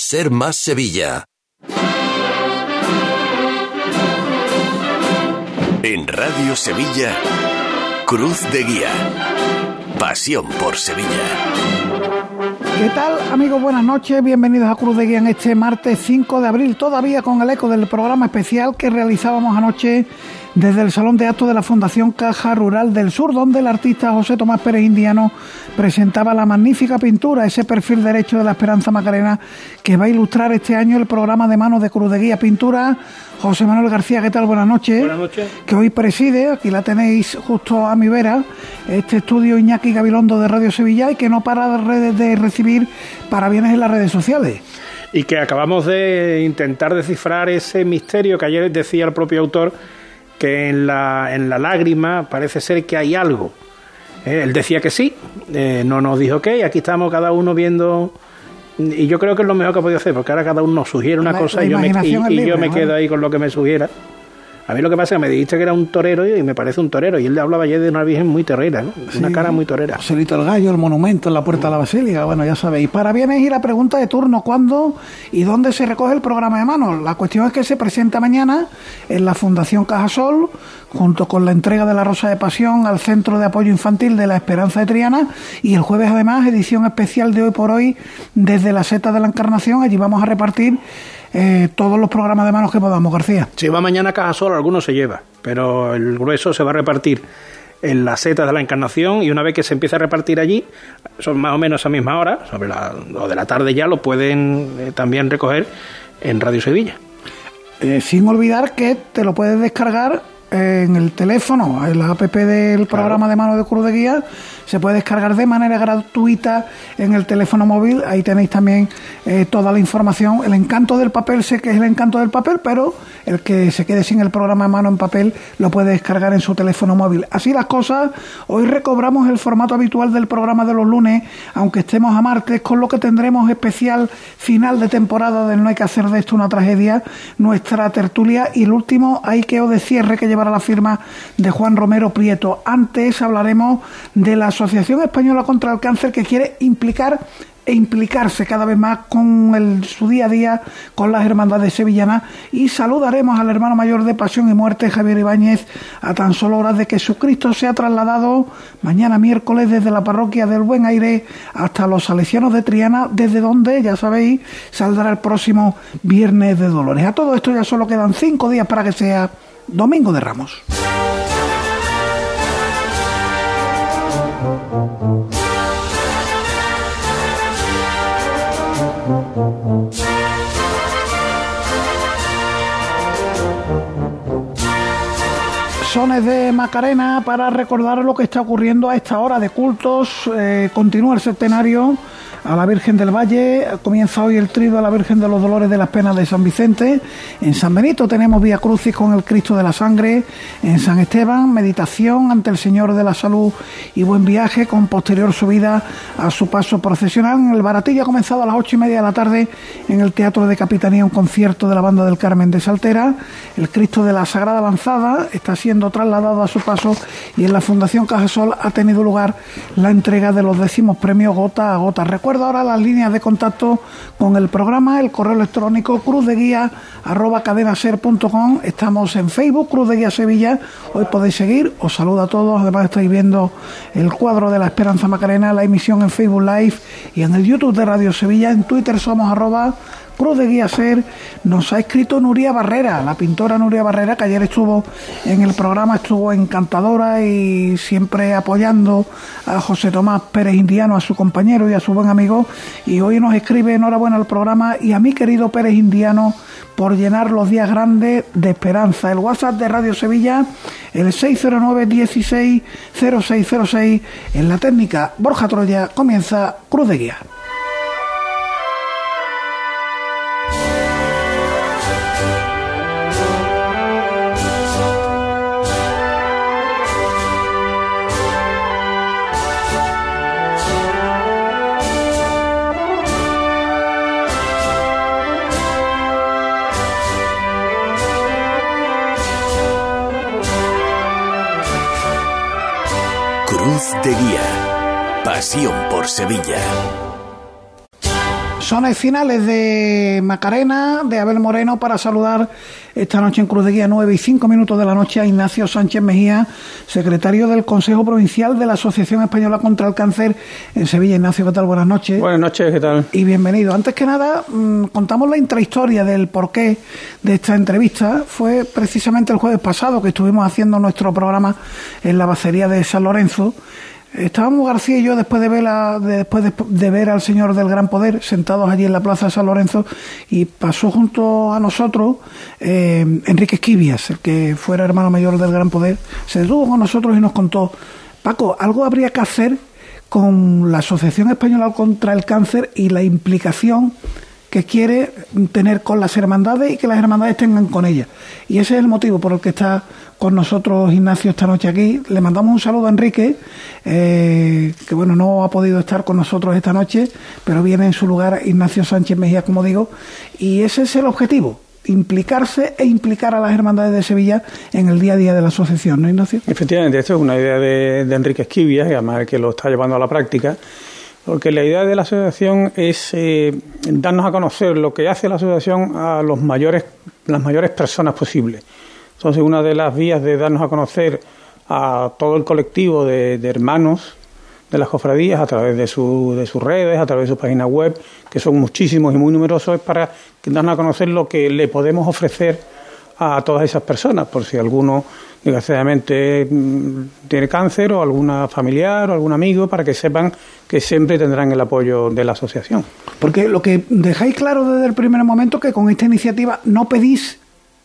Ser Más Sevilla. En Radio Sevilla, Cruz de Guía. Pasión por Sevilla. ¿Qué tal amigos? Buenas noches, bienvenidos a Cruz de Guía en este martes 5 de abril, todavía con el eco del programa especial que realizábamos anoche desde el Salón de Actos de la Fundación Caja Rural del Sur, donde el artista José Tomás Pérez Indiano presentaba la magnífica pintura, ese perfil derecho de la Esperanza Macarena, que va a ilustrar este año el programa de manos de Cruz de Guía Pintura. José Manuel García, ¿qué tal? Buenas noches. Buenas noches. Que hoy preside, aquí la tenéis justo a mi vera, este estudio Iñaki Gabilondo de Radio Sevilla y que no para de recibir parabienes en las redes sociales y que acabamos de intentar descifrar ese misterio que ayer decía el propio autor que en la, en la lágrima parece ser que hay algo. Eh, él decía que sí, eh, no nos dijo que, aquí estamos cada uno viendo. Y yo creo que es lo mejor que ha podido hacer, porque ahora cada uno nos sugiere una cosa y yo me, y, yo me quedo ahí con lo que me sugiera. A mí lo que pasa es que me dijiste que era un torero y me parece un torero. Y él le hablaba ayer de una virgen muy torera, ¿no? una cara muy torera. Joselito el Gallo, el monumento en la puerta de la basílica. Bueno, ya sabéis. Para bienes y la pregunta de turno: ¿cuándo y dónde se recoge el programa de manos? La cuestión es que se presenta mañana en la Fundación Cajasol, junto con la entrega de la Rosa de Pasión al Centro de Apoyo Infantil de la Esperanza de Triana. Y el jueves, además, edición especial de hoy por hoy desde la Seta de la Encarnación. Allí vamos a repartir eh, todos los programas de manos que podamos, García. Si va mañana a Caja Sol, algunos se lleva, pero el grueso se va a repartir en las setas de la Encarnación y una vez que se empieza a repartir allí, son más o menos a misma hora, sobre la, o de la tarde ya, lo pueden eh, también recoger en Radio Sevilla. Eh, sin olvidar que te lo puedes descargar en el teléfono, en la app del programa de mano de Cruz de Guía, se puede descargar de manera gratuita en el teléfono móvil. Ahí tenéis también eh, toda la información. El encanto del papel, sé que es el encanto del papel, pero el que se quede sin el programa de mano en papel lo puede descargar en su teléfono móvil. Así las cosas, hoy recobramos el formato habitual del programa de los lunes, aunque estemos a martes, con lo que tendremos especial final de temporada del No hay que hacer de esto una tragedia, nuestra tertulia y el último hay que o de cierre que para la firma de Juan Romero Prieto. Antes hablaremos de la Asociación Española contra el Cáncer que quiere implicar e implicarse cada vez más con el, su día a día con las hermandades sevillanas y saludaremos al hermano mayor de Pasión y Muerte Javier Ibáñez a tan solo horas de que Jesucristo se ha trasladado mañana miércoles desde la parroquia del Buen Aire hasta los Salesianos de Triana desde donde ya sabéis saldrá el próximo viernes de Dolores a todo esto ya solo quedan cinco días para que sea Domingo de Ramos. Sones de Macarena para recordar lo que está ocurriendo a esta hora de cultos. Eh, continúa el centenario a la Virgen del Valle. Comienza hoy el trido a la Virgen de los Dolores de las Penas de San Vicente. En San Benito tenemos Vía Crucis con el Cristo de la Sangre. En San Esteban, meditación ante el Señor de la Salud y buen viaje con posterior subida a su paso procesional. El Baratillo ha comenzado a las ocho y media de la tarde en el Teatro de Capitanía un concierto de la Banda del Carmen de Saltera. El Cristo de la Sagrada Lanzada está siendo trasladado a su paso y en la Fundación Cajasol ha tenido lugar la entrega de los décimos premios gota a gota. Recuerda ahora las líneas de contacto con el programa, el correo electrónico cruz de guía arroba cadenaser.com. Estamos en Facebook, Cruz de Guía Sevilla. Hoy podéis seguir. Os saludo a todos. Además estáis viendo el cuadro de la Esperanza Macarena, la emisión en Facebook Live y en el YouTube de Radio Sevilla. En Twitter somos arroba de Guía Ser nos ha escrito Nuria Barrera, la pintora Nuria Barrera, que ayer estuvo en el programa, estuvo encantadora y siempre apoyando a José Tomás Pérez Indiano, a su compañero y a su buen amigo. Y hoy nos escribe enhorabuena al programa y a mi querido Pérez Indiano por llenar los días grandes de esperanza. El WhatsApp de Radio Sevilla, el 609 16 0606. En la técnica Borja Troya comienza Cruz de Guía. Pasión por Sevilla. son finales de Macarena, de Abel Moreno, para saludar esta noche en Cruz de Guía 9 y 5 minutos de la noche a Ignacio Sánchez Mejía, secretario del Consejo Provincial de la Asociación Española contra el Cáncer en Sevilla. Ignacio, ¿qué tal? Buenas noches. Buenas noches, ¿qué tal? Y bienvenido. Antes que nada, mm, contamos la intrahistoria del porqué de esta entrevista. Fue precisamente el jueves pasado que estuvimos haciendo nuestro programa en la bacería de San Lorenzo Estábamos García y yo después de ver después de, ver al señor del Gran Poder sentados allí en la Plaza de San Lorenzo y pasó junto a nosotros eh, Enrique Esquivias, el que fuera hermano mayor del Gran Poder, se detuvo con nosotros y nos contó, Paco, algo habría que hacer con la Asociación Española contra el Cáncer y la implicación que quiere tener con las hermandades y que las hermandades tengan con ellas. Y ese es el motivo por el que está con nosotros Ignacio esta noche aquí. Le mandamos un saludo a Enrique, eh, que bueno, no ha podido estar con nosotros esta noche, pero viene en su lugar Ignacio Sánchez Mejía, como digo, y ese es el objetivo, implicarse e implicar a las hermandades de Sevilla en el día a día de la asociación, ¿no, Ignacio? Efectivamente, esto es una idea de, de Enrique Esquivia, además que lo está llevando a la práctica porque la idea de la asociación es eh, darnos a conocer lo que hace la asociación a los mayores, las mayores personas posibles. Entonces, una de las vías de darnos a conocer a todo el colectivo de, hermanos de las cofradías a través de, su, de sus redes, a través de su página web, que son muchísimos y muy numerosos, es para darnos a conocer lo que le podemos ofrecer a todas esas personas, por si alguno desgraciadamente mm, tiene cáncer o alguna familiar o algún amigo para que sepan que siempre tendrán el apoyo de la asociación. Porque lo que dejáis claro desde el primer momento que con esta iniciativa no pedís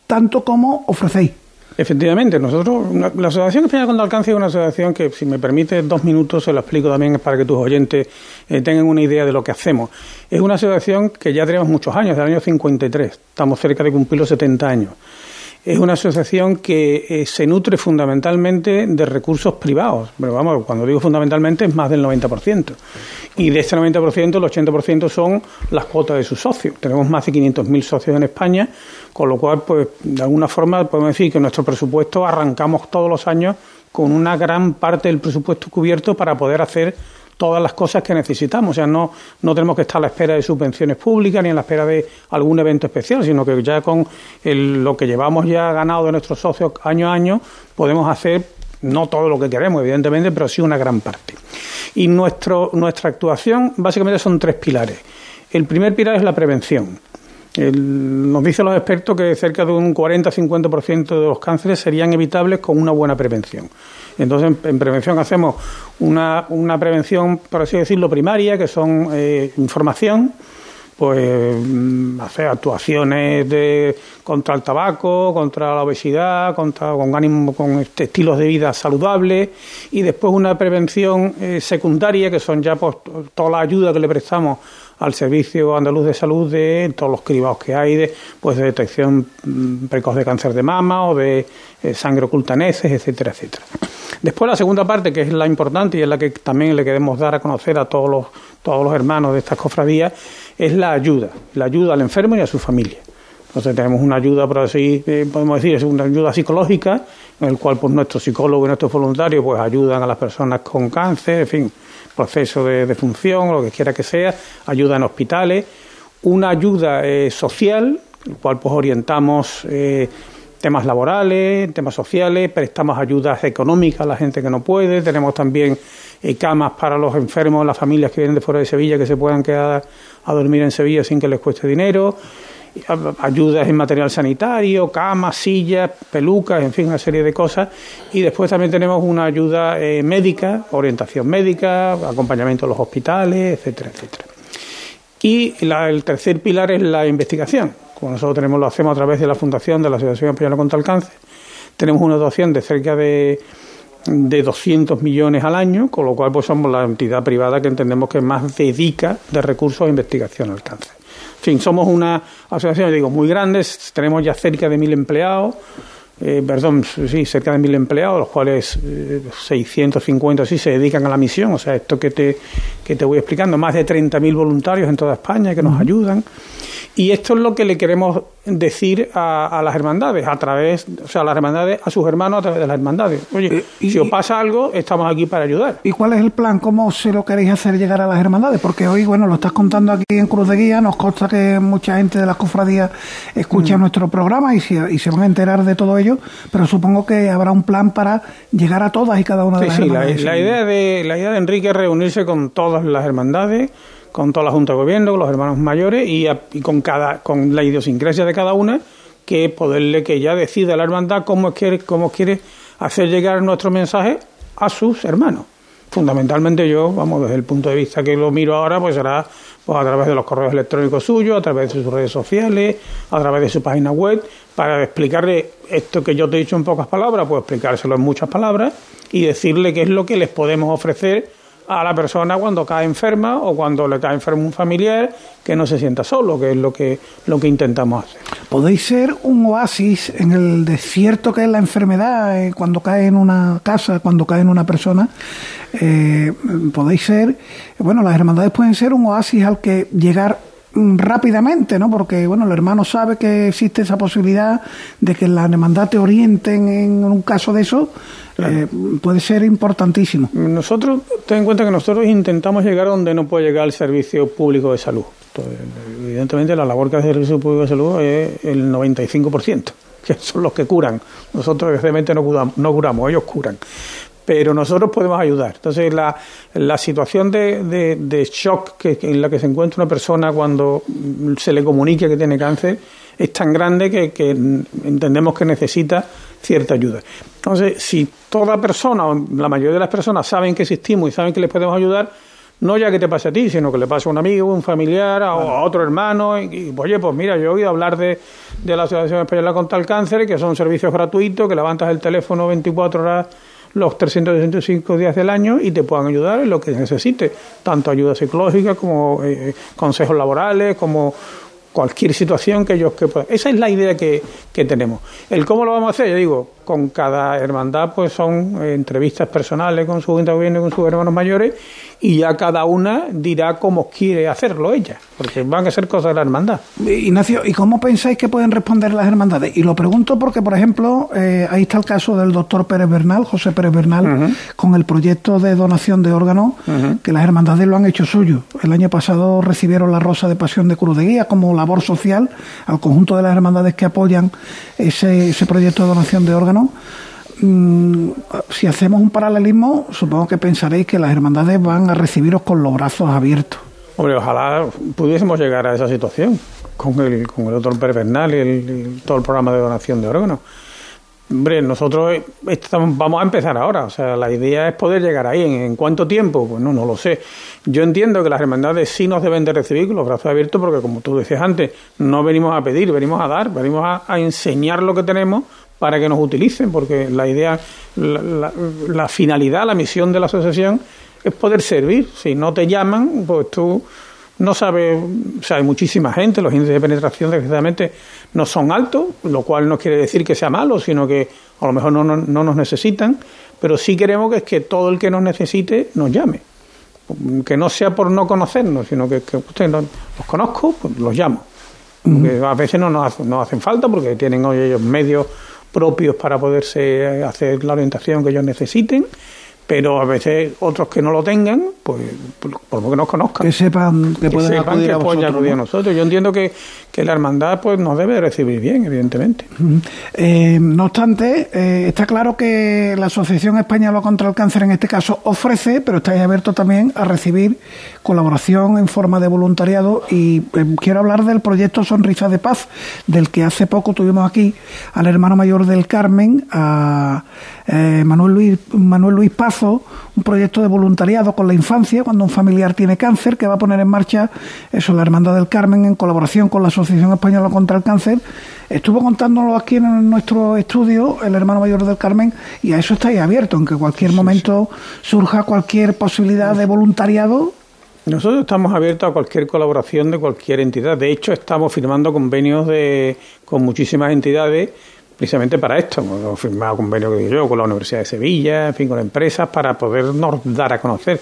tanto como ofrecéis. Efectivamente, nosotros, la Asociación Española contra el Cáncer es una asociación que, si me permite dos minutos, se lo explico también para que tus oyentes eh, tengan una idea de lo que hacemos. Es una asociación que ya tenemos muchos años, del año 53, estamos cerca de cumplir los 70 años es una asociación que eh, se nutre fundamentalmente de recursos privados. Pero vamos, cuando digo fundamentalmente es más del 90%. Y de este 90%, el 80% son las cuotas de sus socios. Tenemos más de 500.000 socios en España, con lo cual, pues, de alguna forma podemos decir que nuestro presupuesto arrancamos todos los años con una gran parte del presupuesto cubierto para poder hacer todas las cosas que necesitamos. O sea, no, no tenemos que estar a la espera de subvenciones públicas ni a la espera de algún evento especial, sino que ya con lo que llevamos ya ganado de nuestros socios año a año, podemos hacer no todo lo que queremos, evidentemente, pero sí una gran parte. Y nuestro, nuestra actuación básicamente son tres pilares. El primer pilar es la prevención. nos dicen los expertos que cerca de un 40-50% de los cánceres serían evitables con una buena prevención. Entonces, en, prevención hacemos una, una, prevención, por así decirlo, primaria, que son eh, información, pues mm, hacer actuaciones de, contra el tabaco, contra la obesidad, contra con con este, estilos de vida saludables y después una prevención eh, secundaria que son ya pues, toda la ayuda que le prestamos al Servicio Andaluz de Salud de todos los cribados que hay de, pues, de detección mm, precoz de cáncer de mama o de eh, sangre oculta etcétera, etcétera. Después la segunda parte, que es la importante y es la que también le queremos dar a conocer a todos los, todos los hermanos de estas cofradías, es la ayuda, la ayuda al enfermo y a su familia. Entonces tenemos una ayuda, por así eh, podemos decir, es una ayuda psicológica, en el cual pues nuestros psicólogos y nuestros voluntarios pues ayudan a las personas con cáncer, en fin, proceso de, de función, lo que quiera que sea, ayuda en hospitales, una ayuda eh, social, el cual pues orientamos eh, temas laborales, temas sociales, prestamos ayudas económicas a la gente que no puede, tenemos también eh, camas para los enfermos, las familias que vienen de fuera de Sevilla que se puedan quedar a dormir en Sevilla sin que les cueste dinero, ayudas en material sanitario, camas, sillas, pelucas, en fin, una serie de cosas. Y después también tenemos una ayuda eh, médica, orientación médica, acompañamiento a los hospitales, etcétera, etcétera. Y el tercer pilar es la investigación como nosotros tenemos, lo hacemos a través de la Fundación de la Asociación Española contra el Cáncer, tenemos una dotación de cerca de, de 200 millones al año, con lo cual pues somos la entidad privada que entendemos que más dedica de recursos a investigación al cáncer. Fin, somos una asociación, digo, muy grande, tenemos ya cerca de mil empleados, eh, perdón, sí, cerca de mil empleados, los cuales 650 eh, sí se dedican a la misión, o sea, esto que te, que te voy explicando, más de 30.000 voluntarios en toda España que nos ayudan Y esto es lo que le queremos decir a, las hermandades, a través, o sea, a las hermandades, a sus hermanos a través de las hermandades. Oye, eh, si os pasa algo, estamos aquí para ayudar. ¿Y cuál es el plan? ¿Cómo se lo queréis hacer llegar a las hermandades? Porque hoy, bueno, lo estás contando aquí en Cruz de Guía, nos consta que mucha gente de las cofradías escucha mm. nuestro programa y se, y se van a enterar de todo ello, pero supongo que habrá un plan para llegar a todas y cada una de las hermandades. Sí, la, idea de, la idea de Enrique es reunirse con todas las hermandades con toda la Junta de Gobierno, con los hermanos mayores y, con cada con la idiosincrasia de cada una, que poderle que ya decida la hermandad cómo quiere, cómo quiere hacer llegar nuestro mensaje a sus hermanos. Fundamentalmente yo, vamos, desde el punto de vista que lo miro ahora, pues será pues, a través de los correos electrónicos suyos, a través de sus redes sociales, a través de su página web, para explicarle esto que yo te he dicho en pocas palabras, pues explicárselo en muchas palabras y decirle qué es lo que les podemos ofrecer a la persona cuando cae enferma o cuando le cae enfermo un familiar que no se sienta solo, que es lo que, lo que intentamos hacer. Podéis ser un oasis en el desierto que es la enfermedad, eh, cuando cae en una casa, cuando cae en una persona. Eh, podéis ser, bueno, las hermandades pueden ser un oasis al que llegar rápidamente, ¿no? Porque, bueno, el hermano sabe que existe esa posibilidad de que la hermandad te orienten en un caso de eso, eh, puede ser importantísimo. Nosotros, ten en cuenta que nosotros intentamos llegar donde no puede llegar el servicio público de salud. evidentemente, la labor que hace el servicio público de salud es el 95%, que son los que curan. Nosotros, evidentemente, no curamos, no curamos ellos curan pero nosotros podemos ayudar. Entonces, la, la situación de, de, shock que, en la que se encuentra una persona cuando se le comunique que tiene cáncer es tan grande que, que entendemos que necesita cierta ayuda. Entonces, si toda persona, o la mayoría de las personas saben que existimos y saben que les podemos ayudar, no ya que te pase a ti, sino que le pase a un amigo, un familiar, a, otro hermano. Y, oye, pues mira, yo he oído hablar de, de la Asociación Española contra el Cáncer, que son servicios gratuitos, que levantas el teléfono 24 horas los 365 días del año y te puedan ayudar en lo que necesites, tanto ayuda psicológica como eh, eh, consejos laborales, como cualquier situación que ellos que puedan. Esa es la idea que, que, tenemos. El cómo lo vamos a hacer, yo digo, con cada hermandad pues son eh, entrevistas personales con su junta gobierno y con sus hermanos mayores y ya cada una dirá cómo quiere hacerlo ella, porque van a ser cosas de la hermandad. Ignacio, ¿y cómo pensáis que pueden responder las hermandades? Y lo pregunto porque, por ejemplo, eh, ahí está el caso del doctor Pérez Bernal, José Pérez Bernal, con el proyecto de donación de órganos, que las hermandades lo han hecho suyo. El año pasado recibieron la Rosa de Pasión de Cruz de Guía como labor social al conjunto de las hermandades que apoyan ese, ese proyecto de donación de órganos Mm, si hacemos un paralelismo, supongo que pensaréis que las hermandades van a recibiros con los brazos abiertos. Hombre, ojalá pudiésemos llegar a esa situación con el, con el doctor Pérez Bernal y, todo el programa de donación de órganos. Hombre, nosotros estamos, vamos a empezar ahora, o sea, la idea es poder llegar ahí. ¿En, cuánto tiempo? Pues no, no lo sé. Yo entiendo que las hermandades sí nos deben de recibir con los brazos abiertos porque, como tú decías antes, no venimos a pedir, venimos a dar, venimos a enseñar lo que tenemos para que nos utilicen, porque la idea, la, finalidad, la misión de la asociación es poder servir. Si no te llaman, pues tú no sabes, o sea, hay muchísima gente, los índices de penetración desgraciadamente no son altos, lo cual no quiere decir que sea malo, sino que a lo mejor no, no, nos necesitan, pero sí queremos que es que todo el que nos necesite nos llame. Que no sea por no conocernos, sino que, que usted los conozco, pues los llamo. a veces no nos, hacen, no hacen falta porque tienen hoy ellos medios propios para poderse hacer la orientación que ellos necesiten pero a veces otros que no lo tengan, pues por, lo que nos conozcan. Que sepan que, pueden acudir a nosotros. Yo entiendo que, que, la hermandad pues nos debe recibir bien, evidentemente. Eh, no obstante, eh, está claro que la Asociación Española contra el Cáncer en este caso ofrece, pero estáis abiertos también a recibir colaboración en forma de voluntariado y eh, quiero hablar del proyecto Sonrisa de Paz, del que hace poco tuvimos aquí al hermano mayor del Carmen, a Manuel Luis, Manuel Luis Paz, un proyecto de voluntariado con la infancia cuando un familiar tiene cáncer que va a poner en marcha eso, la Hermandad del Carmen en colaboración con la Asociación Española contra el Cáncer. Estuvo contándolo aquí en nuestro estudio el hermano mayor del Carmen y a eso estáis abierto, en que cualquier momento surja cualquier posibilidad de voluntariado nosotros estamos abiertos a cualquier colaboración de cualquier entidad. De hecho, estamos firmando convenios de, con muchísimas entidades precisamente para esto. Hemos firmado convenio que yo con la Universidad de Sevilla, en fin, con empresas para podernos dar a conocer.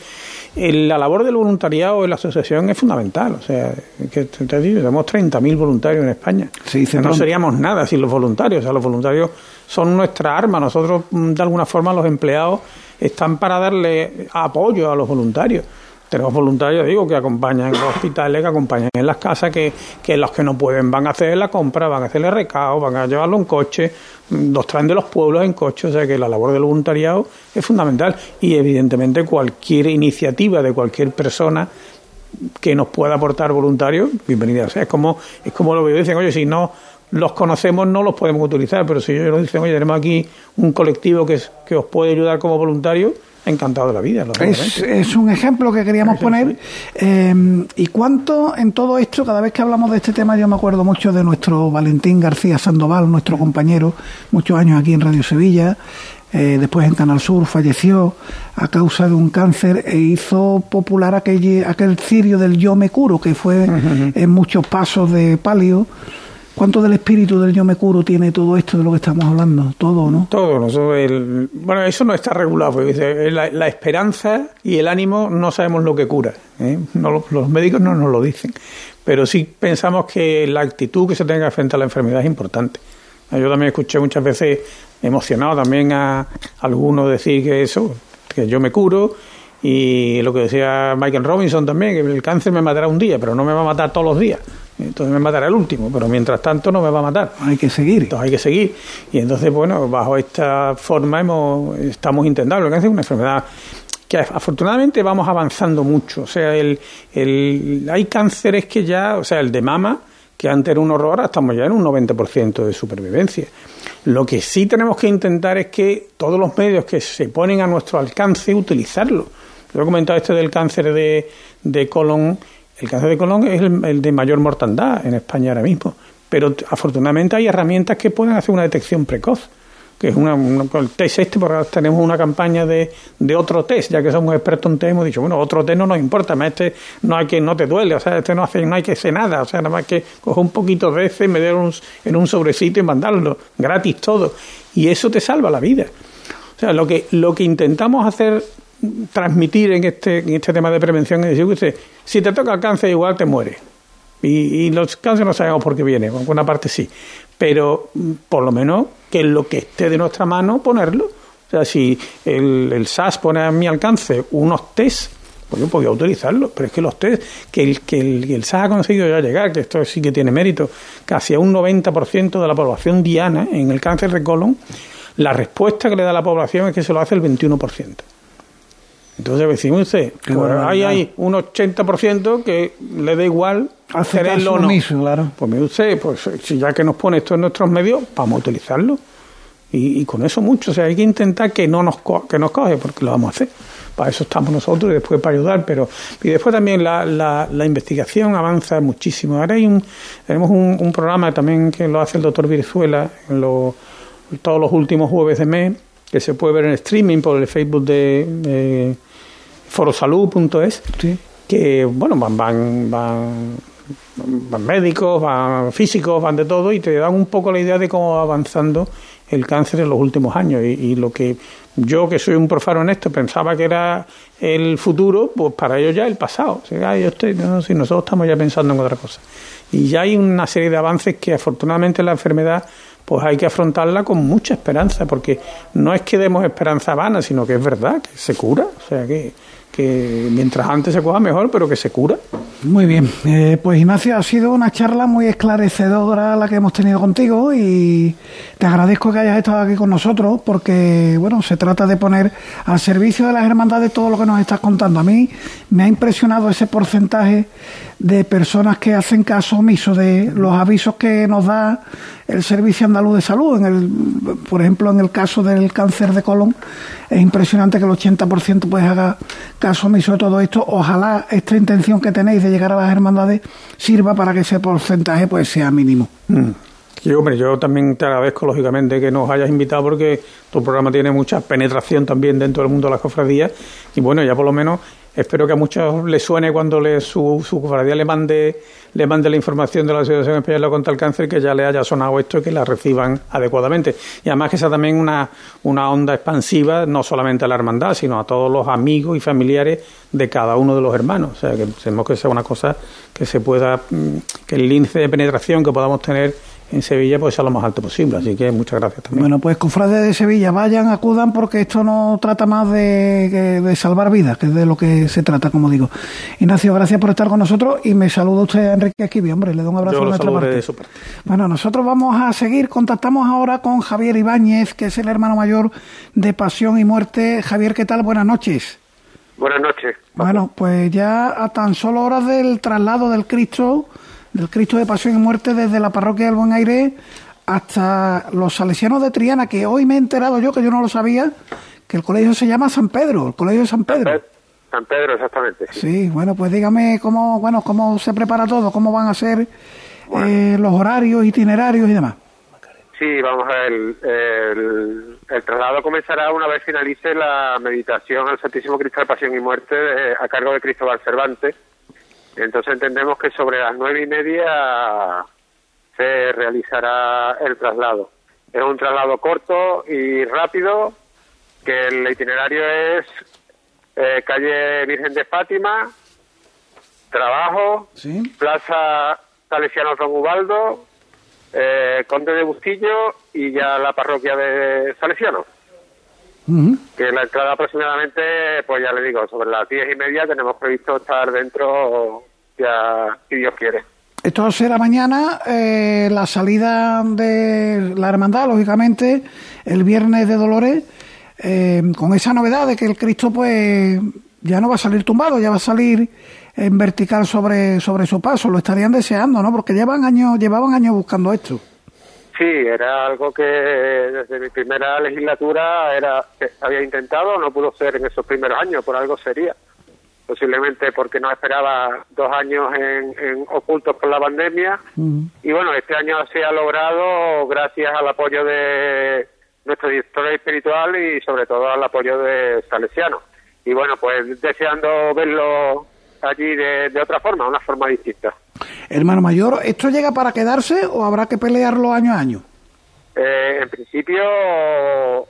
La labor del voluntariado en la asociación es fundamental. O sea, que te digo, tenemos 30.000 voluntarios en España. no seríamos nada sin los voluntarios. O sea, los voluntarios son nuestra arma. Nosotros, mm, de alguna forma, los empleados están para darle apoyo a los voluntarios. Tenemos voluntarios, digo, que acompañan en los hospitales, que acompañan en las casas, que, que los que no pueden van a hacer la compra, van a hacerle recado, van a llevarlo en coche, los traen de los pueblos en coche, o sea que la labor del voluntariado es fundamental y evidentemente cualquier iniciativa de cualquier persona que nos pueda aportar voluntarios, bienvenida. O sea, es como, es como lo que dicen, oye, si no los conocemos no los podemos utilizar, pero si ellos nos dicen, oye, tenemos aquí un colectivo que, que os puede ayudar como voluntario, encantado de la vida. Es, es, un ejemplo que queríamos poner. Eh, ¿Y cuánto en todo esto, cada vez que hablamos de este tema, yo me acuerdo mucho de nuestro Valentín García Sandoval, nuestro compañero, muchos años aquí en Radio Sevilla, eh, después en Canal Sur, falleció a causa de un cáncer e hizo popular aquel, aquel cirio del yo me curo, que fue en muchos pasos de palio ¿Cuánto del espíritu del yo me curo tiene todo esto de lo que estamos hablando? Todo, ¿no? Todo. bueno, eso no está regulado. La, esperanza y el ánimo no sabemos lo que cura. ¿eh? No, los médicos no nos lo dicen. Pero sí pensamos que la actitud que se tenga frente a la enfermedad es importante. Yo también escuché muchas veces emocionado también a algunos decir que eso, que yo me curo y lo que decía Michael Robinson también, que el cáncer me matará un día, pero no me va a matar todos los días. Entonces me matará el último, pero mientras tanto no me va a matar. Hay que seguir. Entonces hay que seguir. Y entonces, bueno, bajo esta forma hemos, estamos intentando. El cáncer es una enfermedad que afortunadamente vamos avanzando mucho. O sea, el, el, hay cánceres que ya, o sea, el de mama, que antes era un horror, ahora estamos ya en un 90% de supervivencia. Lo que sí tenemos que intentar es que todos los medios que se ponen a nuestro alcance, utilizarlo. Yo he comentado este del cáncer de, de colon. El cáncer de colon es el, de mayor mortandad en España ahora mismo. Pero afortunadamente hay herramientas que pueden hacer una detección precoz que es una, el test este, porque tenemos una campaña de, de otro test, ya que somos expertos en test, hemos dicho, bueno, otro test no nos importa, este no hay que, no te duele, o sea, este no hace, no hay que hacer nada, o sea, nada más que coger un poquito de ese, meter en un sobrecito y mandarlo, gratis todo, y eso te salva la vida. O sea, lo que, lo que intentamos hacer transmitir en este, en este tema de prevención es decir, si te toca el cáncer igual te mueres. Y, los cánceres no sabemos por qué viene, con una parte sí. Pero mm, por lo menos que lo que esté de nuestra mano ponerlo. O sea, si el, el SAS pone a mi alcance unos test, pues yo podía utilizarlo. Pero es que los test, que el, que el, el SAS ha conseguido ya llegar, que esto sí que tiene mérito, casi a un 90% de la población diana en el cáncer de colon, la respuesta que le da la población es que se lo hace el 21%. Entonces, decimos usted, pues hay, hay un 80% que le da igual hacerlo o no. claro. Pues mire usted, pues si ya que nos pone esto en nuestros medios, vamos a utilizarlo. Y, con eso mucho. O sea, hay que intentar que no nos, que nos coge, porque lo vamos a hacer. Para eso estamos nosotros y después para ayudar. pero Y después también la, la, investigación avanza muchísimo. Ahora hay un, tenemos un, programa también que lo hace el doctor Virzuela en todos los últimos jueves de mes, que se puede ver en streaming por el Facebook de forosalud.es, que bueno, van, van, van, médicos, van físicos, van de todo y te dan un poco la idea de cómo va avanzando el cáncer en los últimos años. Y, lo que yo, que soy un profano en esto, pensaba que era el futuro, pues para ellos ya el pasado. si nosotros estamos ya pensando en otra cosa. Y ya hay una serie de avances que afortunadamente la enfermedad pues hay que afrontarla con mucha esperanza, porque no es que demos esperanza vana, sino que es verdad, que se cura. O sea que que mientras antes se coja mejor, pero que se cura. Muy bien, eh, pues Ignacio, ha sido una charla muy esclarecedora la que hemos tenido contigo y te agradezco que hayas estado aquí con nosotros porque, bueno, se trata de poner al servicio de las hermandades todo lo que nos estás contando. A mí me ha impresionado ese porcentaje de personas que hacen caso omiso de los avisos que nos da el Servicio Andaluz de Salud. En el, por ejemplo, en el caso del cáncer de colon, es impresionante que el 80% pues haga caso omiso de todo esto. Ojalá esta intención que tenéis de llegar a las hermandades sirva para que ese porcentaje pues sea mínimo. Mm. Hombre, yo también te agradezco, lógicamente, que nos hayas invitado porque tu programa tiene mucha penetración también dentro del mundo de las cofradías y bueno, ya por lo menos espero que a muchos les suene cuando le, su, su cofradía le mande, le mande la información de la Asociación Española contra el Cáncer que ya le haya sonado esto y que la reciban adecuadamente. Y además que sea también una, una onda expansiva, no solamente a la hermandad, sino a todos los amigos y familiares de cada uno de los hermanos. O sea, que tenemos que sea una cosa que se pueda, mm, que el índice de penetración que podamos tener en Sevilla pues sea lo más alto posible. Así que muchas gracias también. Bueno, pues cofrades de Sevilla, vayan, acudan porque esto no trata más de, de, salvar vidas, que es de lo que se trata, como digo. Ignacio, gracias por estar con nosotros y me saluda usted Enrique Esquivi, hombre, le doy un abrazo Yo de nuestra parte. De su parte. Bueno, nosotros vamos a seguir, contactamos ahora con Javier Ibáñez, que es el hermano mayor de Pasión y Muerte. Javier, ¿qué tal? Buenas noches. Buenas noches. Bueno, pues ya a tan solo horas del traslado del Cristo del Cristo de Pasión y Muerte desde la parroquia del Buen Aire hasta los salesianos de Triana, que hoy me he enterado yo, que yo no lo sabía, que el colegio se llama San Pedro, el colegio de San Pedro. San Pedro, exactamente. Sí, sí bueno, pues dígame cómo, bueno, cómo se prepara todo, cómo van a ser bueno. eh, los horarios, itinerarios y demás. Sí, vamos a ver, el, el, el, traslado comenzará una vez finalice la meditación al Santísimo Cristo de Pasión y Muerte eh, a cargo de Cristóbal Cervantes. Entonces entendemos que sobre las nueve y media se realizará el traslado. Es un traslado corto y rápido, que el itinerario es eh, calle Virgen de Fátima, Trabajo, ¿Sí? Plaza Salesiano Don Ubaldo, eh, Conde de Bustillo y ya la parroquia de Salesiano. Uh -huh. Que la entrada aproximadamente, pues ya le digo, sobre las diez y media tenemos previsto estar dentro, ya si Dios quiere. Esto será mañana, eh, la salida de la hermandad, lógicamente, el viernes de Dolores, eh, con esa novedad de que el Cristo, pues, ya no va a salir tumbado, ya va a salir en vertical sobre, sobre su paso. Lo estarían deseando, ¿no? Porque llevan años, llevaban años buscando esto. Sí, era algo que desde mi primera legislatura era había intentado, no pudo ser en esos primeros años, por algo sería. Posiblemente porque no esperaba dos años en, en ocultos por la pandemia. Y bueno, este año se ha logrado gracias al apoyo de nuestro director espiritual y sobre todo al apoyo de Salesiano. Y bueno, pues deseando verlo allí de, de otra forma, una forma distinta. Hermano mayor, ¿esto llega para quedarse o habrá que pelearlo año a año? Eh, en principio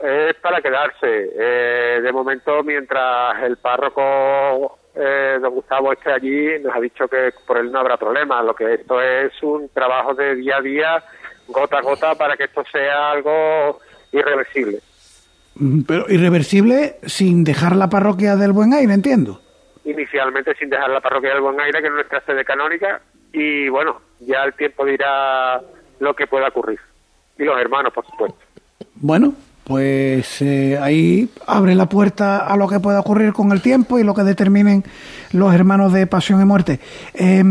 es para quedarse. Eh, de momento, mientras el párroco eh, don Gustavo esté allí, nos ha dicho que por él no habrá problema. Lo que esto es un trabajo de día a día, gota a gota, para que esto sea algo irreversible. Mm, Pero irreversible sin dejar la parroquia del Buen Aire, entiendo. Inicialmente sin dejar la parroquia del Buen Aire, que es nuestra sede canónica, y bueno, ya el tiempo dirá lo que pueda ocurrir. Y los hermanos, por supuesto. Bueno, pues eh, ahí abre la puerta a lo que pueda ocurrir con el tiempo y lo que determinen los hermanos de Pasión y Muerte. Eh,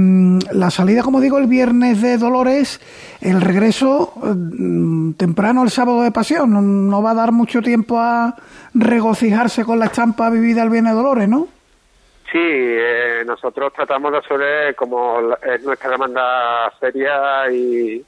la salida, como digo, el viernes de Dolores, el regreso eh, temprano el sábado de Pasión. No, no, va a dar mucho tiempo a regocijarse con la estampa vivida el viernes de Dolores, ¿no? Sí, eh, nosotros tratamos de hacer como es nuestra demanda seria y,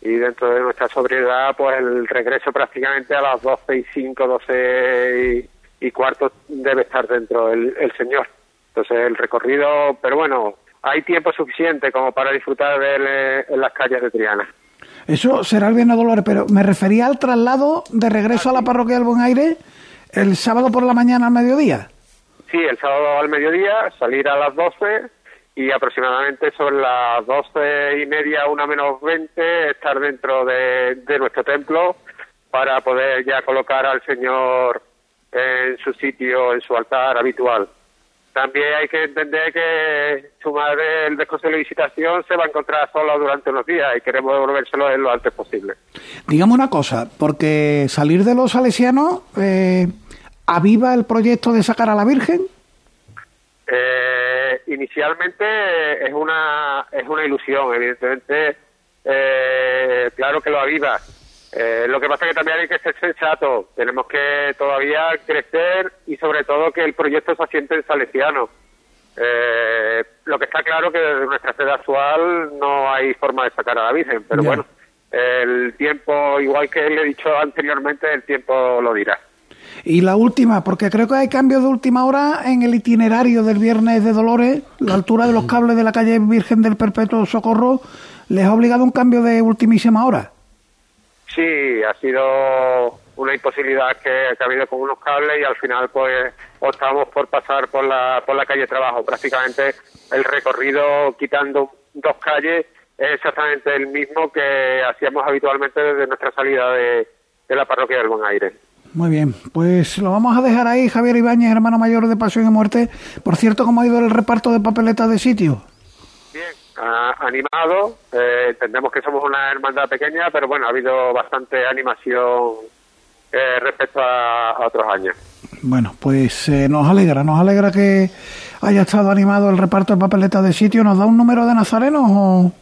y dentro de nuestra sobriedad, pues el regreso prácticamente a las 12 y 5, 12 y, y cuarto debe estar dentro el, el señor. Entonces el recorrido, pero bueno, hay tiempo suficiente como para disfrutar de él eh, en las calles de Triana. Eso será el Viernes Dolores, pero me refería al traslado de regreso a la parroquia del Buen Aire el sábado por la mañana al mediodía. Sí, el sábado al mediodía, salir a las 12 y aproximadamente sobre las doce y media, una menos veinte, estar dentro de, de, nuestro templo para poder ya colocar al Señor en su sitio, en su altar habitual. También hay que entender que su madre, el desconsuelo de visitación, se va a encontrar solo durante unos días y queremos devolvérselo en lo antes posible. Digamos una cosa, porque salir de los salesianos eh, aviva el proyecto de sacar a la Virgen. Eh, inicialmente es una es una ilusión, evidentemente, eh, claro que lo aviva. Eh, lo que pasa es que también hay que ser sensato. Tenemos que todavía crecer y sobre todo que el proyecto se asiente en salesiano. Eh, lo que está claro que desde nuestra sede actual no hay forma de sacar a la Virgen, pero bueno, el tiempo, igual que le he dicho anteriormente, el tiempo lo dirá. Y la última, porque creo que hay cambios de última hora en el itinerario del Viernes de Dolores, la altura de los cables de la calle Virgen del Perpetuo Socorro, ¿les ha obligado un cambio de ultimísima hora? Sí, ha sido una imposibilidad que, ha habido con unos cables y al final pues optamos por pasar por la, por la calle Trabajo. Prácticamente el recorrido quitando dos calles es exactamente el mismo que hacíamos habitualmente desde nuestra salida de, la parroquia del Buen Aire. Muy bien, pues lo vamos a dejar ahí, Javier Ibáñez, hermano mayor de Pasión y Muerte. Por cierto, ¿cómo ha ido el reparto de papeletas de sitio? Bien, animado. Eh, entendemos que somos una hermandad pequeña, pero bueno, ha habido bastante animación eh, respecto a, otros años. Bueno, pues eh, nos alegra, nos alegra que haya estado animado el reparto de papeletas de sitio. ¿Nos da un número de nazarenos o...?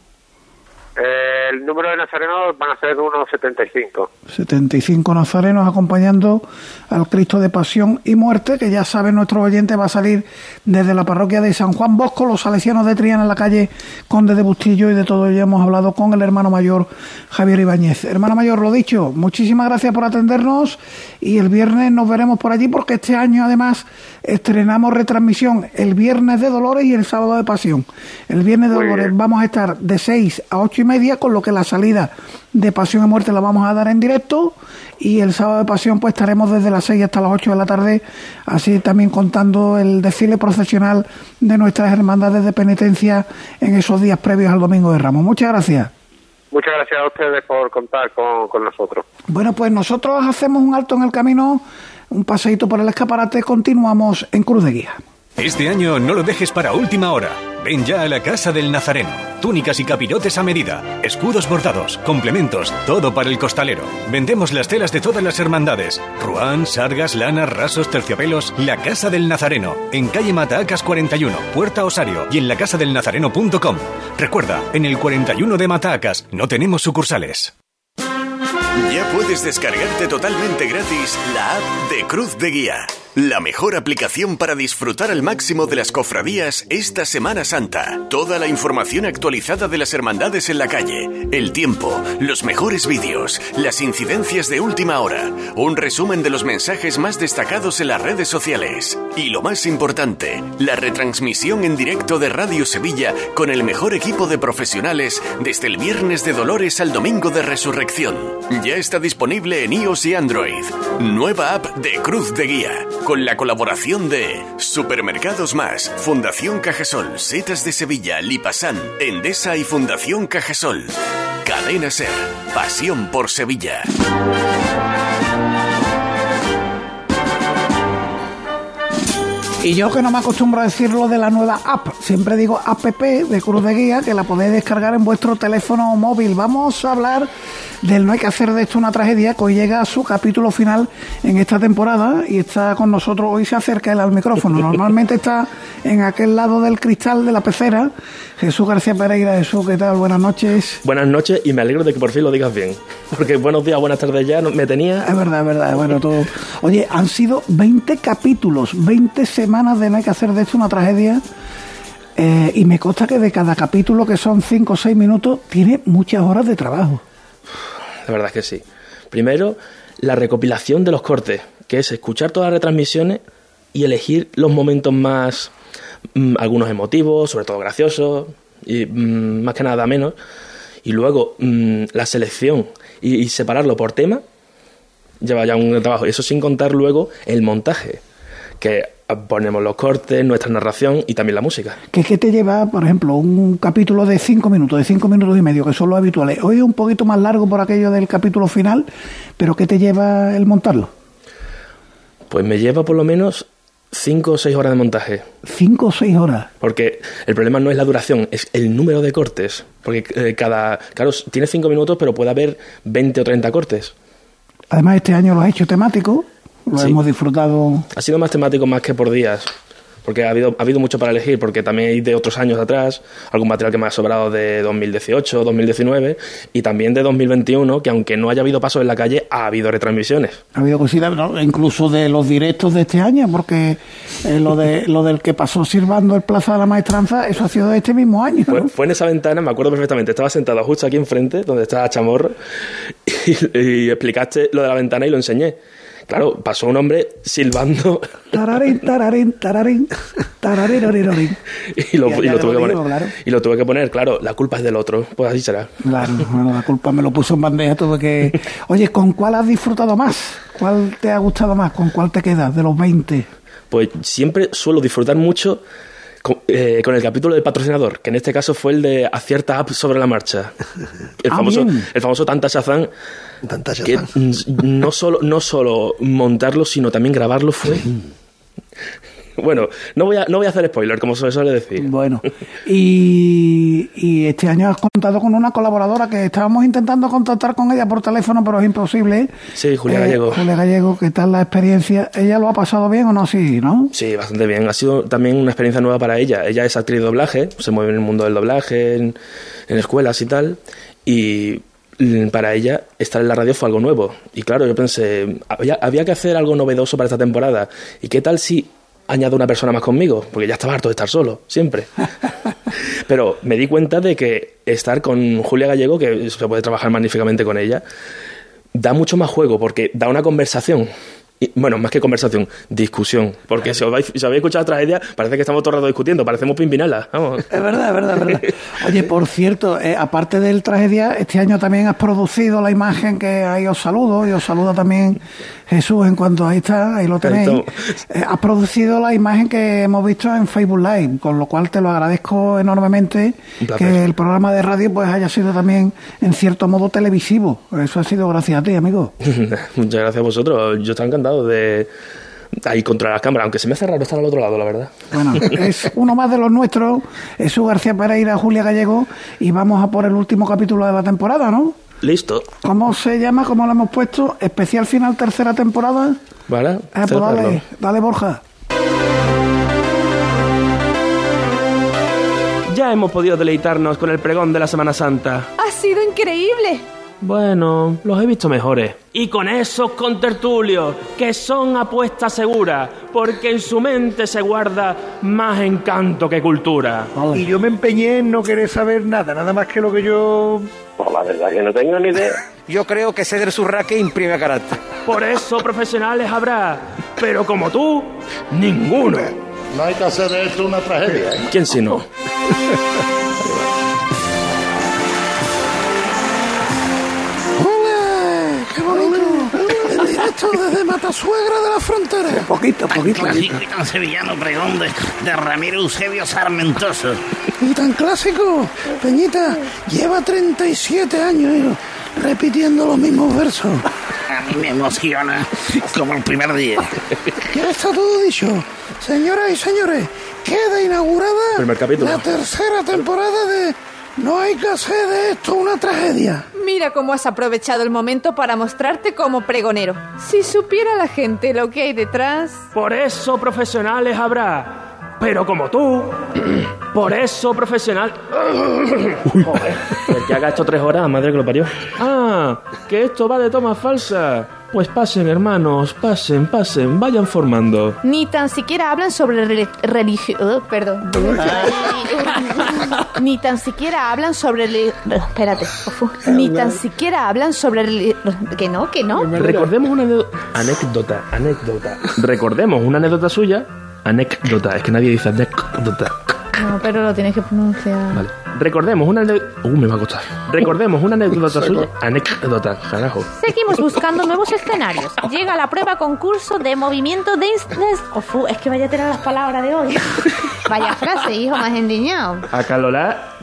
Eh, el número de nazarenos van a ser unos 75. 75 nazarenos acompañando al Cristo de Pasión y Muerte, que ya saben nuestros oyentes va a salir desde la parroquia de San Juan Bosco, los salesianos de Triana en la calle Conde de Bustillo y de todo ello hemos hablado con el hermano mayor Javier Ibáñez. Hermano mayor, lo dicho, muchísimas gracias por atendernos y el viernes nos veremos por allí porque este año además estrenamos retransmisión el viernes de Dolores y el sábado de Pasión. El viernes de Dolores vamos a estar de 6 a 8 y media, con lo que la salida de Pasión y Muerte la vamos a dar en directo y el sábado de Pasión pues estaremos desde las 6 hasta las 8 de la tarde, así también contando el desfile procesional de nuestras hermandades de penitencia en esos días previos al Domingo de Ramos. Muchas gracias. Muchas gracias a ustedes por contar con, con nosotros. Bueno, pues nosotros hacemos un alto en el camino, un paseíto por el escaparate, continuamos en Cruz de Guía. Este año no lo dejes para última hora. Ven ya a la Casa del Nazareno. Túnicas y capirotes a medida, escudos bordados, complementos, todo para el costalero. Vendemos las telas de todas las hermandades. Ruán, sargas, lanas, rasos, terciopelos. La Casa del Nazareno, en calle Matacas 41, Puerta Osario y en lacasadelnazareno.com. Recuerda, en el 41 de Matacas no tenemos sucursales. Ya puedes descargarte totalmente gratis la app de Cruz de Guía. La mejor aplicación para disfrutar al máximo de las cofradías esta Semana Santa. Toda la información actualizada de las hermandades en la calle, el tiempo, los mejores vídeos, las incidencias de última hora, un resumen de los mensajes más destacados en las redes sociales. Y lo más importante, la retransmisión en directo de Radio Sevilla con el mejor equipo de profesionales desde el viernes de Dolores al domingo de Resurrección. Ya está disponible en iOS y Android. Nueva app de Cruz de Guía con la colaboración de Supermercados Más, Fundación Cajasol, Setas de Sevilla, Lipasan, Endesa y Fundación Cajasol. Cadena Ser, pasión por Sevilla. Y yo que no me acostumbro a decirlo de la nueva app, siempre digo app de Cruz de Guía, que la podéis descargar en vuestro teléfono móvil. Vamos a hablar del No hay que hacer de esto una tragedia, que hoy llega a su capítulo final en esta temporada y está con nosotros, hoy se acerca él al micrófono. Normalmente está en aquel lado del cristal de la pecera. Jesús García Pereira, Jesús, ¿qué tal? Buenas noches. Buenas noches y me alegro de que por fin lo digas bien. Porque buenos días, buenas tardes ya, me tenía... Es verdad, es verdad, bueno, todo... Oye, han sido 20 capítulos, 20 semanas de no hay que hacer de esto una tragedia. Eh, y me consta que de cada capítulo, que son 5 o 6 minutos, tiene muchas horas de trabajo. La verdad es que sí. Primero, la recopilación de los cortes, que es escuchar todas las retransmisiones y elegir los momentos más, mm, algunos emotivos, sobre todo graciosos, y mm, más que nada menos. Y luego mm, la selección y, separarlo por tema, lleva ya un trabajo. Eso sin contar luego el montaje, que ponemos los cortes, nuestra narración y también la música. ¿Qué, te lleva, por ejemplo, un capítulo de cinco minutos, de cinco minutos y medio, que son los habituales? Hoy es un poquito más largo por aquello del capítulo final, pero ¿qué te lleva el montarlo? Pues me lleva por lo menos cinco o seis horas de montaje. ¿Cinco o seis horas? Porque el problema no es la duración, es el número de cortes. Porque eh, cada. Claro, tiene cinco minutos, pero puede haber 20 o 30 cortes. Además, este año lo has hecho temático lo hemos disfrutado. Ha sido más temático más que por días, porque ha habido, ha habido mucho para elegir, porque también hay de otros años atrás, algún material que me ha sobrado de 2018, 2019 y también de 2021, que aunque no haya habido pasos en la calle, ha habido retransmisiones. Ha habido cositas, incluso de los directos de este año, porque eh, lo, de, lo del que pasó sirvando el Plaza de la Maestranza, eso ha sido de este mismo año. Fue, en esa ventana, me acuerdo perfectamente, estaba sentado justo aquí enfrente, donde estaba Chamorro, y explicaste lo de la ventana y lo enseñé Claro, pasó un hombre silbando Tararín, tararín, tararín, y lo, y ya lo tuve lo que digo, poner. claro. Y lo tuve que poner, claro, la culpa es del otro. Pues así será. Claro, bueno, la culpa me lo puso en bandeja, tuve que... Oye, ¿con cuál has disfrutado más? ¿Cuál te ha gustado más? ¿Con cuál te quedas de los 20? Pues siempre suelo disfrutar mucho con, eh, con el capítulo del patrocinador, que en este caso fue el de acierta app sobre la marcha. El Ah, famoso, bien. el famoso Tanta Shazam, Tanta que Shazam. no solo, no solo montarlo, sino también grabarlo fue... Bueno, no voy, a, no voy a hacer spoiler, como se suele decir. Bueno, y, y este año has contado con una colaboradora que estábamos intentando contactar con ella por teléfono, pero es imposible. Sí, Julia Eh, Gallego. Julia Gallego, ¿qué tal la experiencia? ¿Ella lo ha pasado bien o no? Sí, ¿no? Sí, bastante bien. Ha sido también una experiencia nueva para ella. Ella es actriz de doblaje, se mueve en el mundo del doblaje, en, en escuelas y tal. Y para ella estar en la radio fue algo nuevo. Y claro, yo pensé, había, había que hacer algo novedoso para esta temporada. ¿Y qué tal si añado una persona más conmigo? Porque ya estaba harto de estar solo, siempre. Pero me di cuenta de que estar con Julia Gallego, que se puede trabajar magníficamente con ella, da mucho más juego porque da una conversación. Y, bueno, más que conversación, discusión. Porque si os habéis, si habéis escuchado tragedia, parece que estamos todo el rato discutiendo, parecemos Pimpinela. Vamos. Es verdad, es verdad, es verdad. Oye, por cierto, eh, aparte del tragedia, este año también has producido la imagen que ahí os saludo y os saluda también Jesús en cuanto ahí está, ahí lo tenéis. Eh, has producido la imagen que hemos visto en Facebook Live, con lo cual te lo agradezco enormemente que el programa de radio pues haya sido también en cierto modo televisivo. Eso ha sido gracias a ti, amigo. Muchas gracias a vosotros. Yo estoy encantado de ahí contra las cámaras, aunque se me hace raro estar al otro lado, la verdad. Bueno, es uno más de los nuestros, Jesús García Pereira, Julia Gallego, y vamos a por el último capítulo de la temporada, ¿no? Listo. ¿Cómo se llama? ¿Cómo lo hemos puesto? Especial final tercera temporada. ¿Vale? Eh, pues dale, dale Borja. Ya hemos podido deleitarnos con el pregón de la Semana Santa. Ha sido increíble. Bueno, los he visto mejores. Y con esos contertulios, que son apuesta segura, porque en su mente se guarda más encanto que cultura. Y yo me empeñé en no querer saber nada, nada más que lo que yo... Pues la verdad que no tengo ni idea. Yo creo que Ceder Surraque imprime carácter. Por eso profesionales habrá, pero como tú, ninguno. No hay que hacer de esto una tragedia. ¿eh? ¿Quién si no? Directo desde Matasuegra de la Frontera. Poquito, poquito. Clásico y tan sevillano pregón de, de Ramiro Eusebio Sarmentoso. Y tan clásico. Peñita lleva 37 años eh, repitiendo los mismos versos. A mí me emociona como el primer día. Ya está todo dicho. Señoras y señores, queda inaugurada Primer capítulo. la tercera temporada de No hay que hacer de esto una tragedia. Mira cómo has aprovechado el momento para mostrarte como pregonero. Si supiera la gente lo que hay detrás... Por eso profesionales habrá, pero como tú, por eso profesional... Joder, El que haga esto tres horas, madre que lo parió. Ah, que esto va de toma falsa. Pues pasen, hermanos, pasen, pasen, vayan formando. Ni tan siquiera hablan sobre religión... perdón. Ni tan siquiera hablan sobre... Espérate. Ufu. Ni tan siquiera hablan sobre... Que no, que no. Recordemos una anécdota, anécdota. Recordemos una anécdota suya. Anécdota, es que nadie dice anécdota. No, pero lo tienes que pronunciar. Vale. Recordemos una anécdota. Uh, me va a costar. Recordemos una anécdota suya. Anécdota, carajo. Seguimos buscando nuevos escenarios. Llega la prueba concurso de movimiento de... es que vaya a tener las palabras de hoy. Vaya frase, hijo, más endiñado. Acalorar.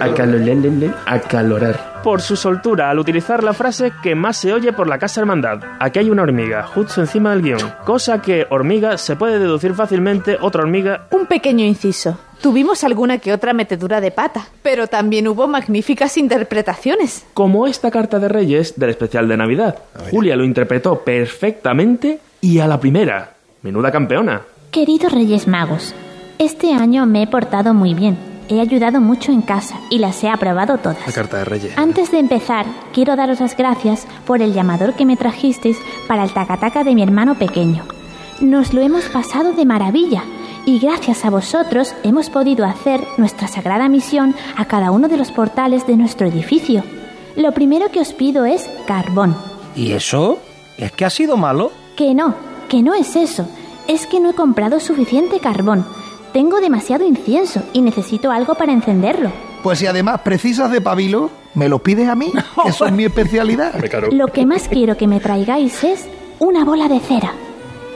Acalorar. Acalorar. Por su soltura al utilizar la frase que más se oye por la Casa Hermandad. Aquí hay una hormiga, justo encima del guion. Cosa que hormiga se puede deducir fácilmente otra hormiga. Un pequeño inciso. Tuvimos alguna que otra metedura de pata, pero también hubo magníficas interpretaciones. Como esta carta de Reyes del especial de Navidad. Julia lo interpretó perfectamente y a la primera. Menuda campeona. Queridos Reyes Magos, este año me he portado muy bien. He ayudado mucho en casa y las he aprobado todas. La carta de Reyes. Antes de empezar, quiero daros las gracias por el llamador que me trajisteis para el tacataca de mi hermano pequeño. Nos lo hemos pasado de maravilla y gracias a vosotros hemos podido hacer nuestra sagrada misión a cada uno de los portales de nuestro edificio. Lo primero que os pido es carbón. ¿Y eso? ¿Es que ha sido malo? Que no, que no es eso. Es que no he comprado suficiente carbón. Tengo demasiado incienso y necesito algo para encenderlo. Pues si además precisas de pabilo, ¿me lo pides a mí? Eso es mi especialidad. Lo que más quiero que me traigáis es una bola de cera.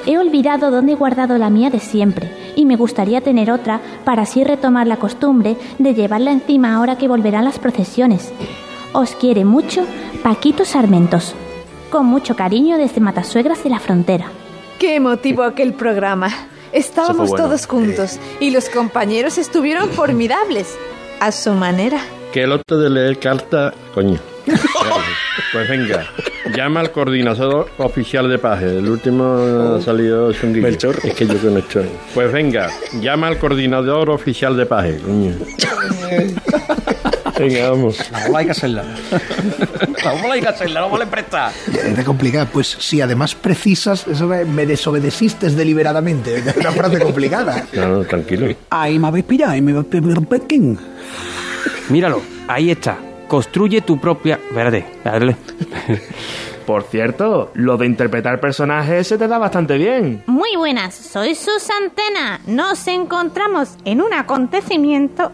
He olvidado dónde he guardado la mía de siempre y me gustaría tener otra para así retomar la costumbre de llevarla encima ahora que volverán las procesiones. Os quiere mucho Paquito Sarmentos. Con mucho cariño desde Matasuegras de la Frontera. Qué emotivo aquel programa. Estábamos bueno. todos juntos y los compañeros estuvieron formidables. A su manera. Que el otro de leer carta, coño. Pues venga, llama al coordinador oficial de paje. El último ha salido chunguillo. Es que yo no estoy. Pues venga, llama al coordinador oficial de paje, coño. Venga, vamos. La bola hay que hacerla. La bola hay que hacerla, la bola es presta. Es de complicado. Pues si además precisas, eso me, me desobedeciste deliberadamente. Es una frase complicada. No, no, tranquilo. Ahí me habéis pillado, ahí me habéis pillado. Pekín. Míralo, ahí está. Construye tu propia... Espérate, dale. Por cierto, lo de interpretar personajes se te da bastante bien. Muy buenas, soy Susantena. Nos encontramos en un acontecimiento.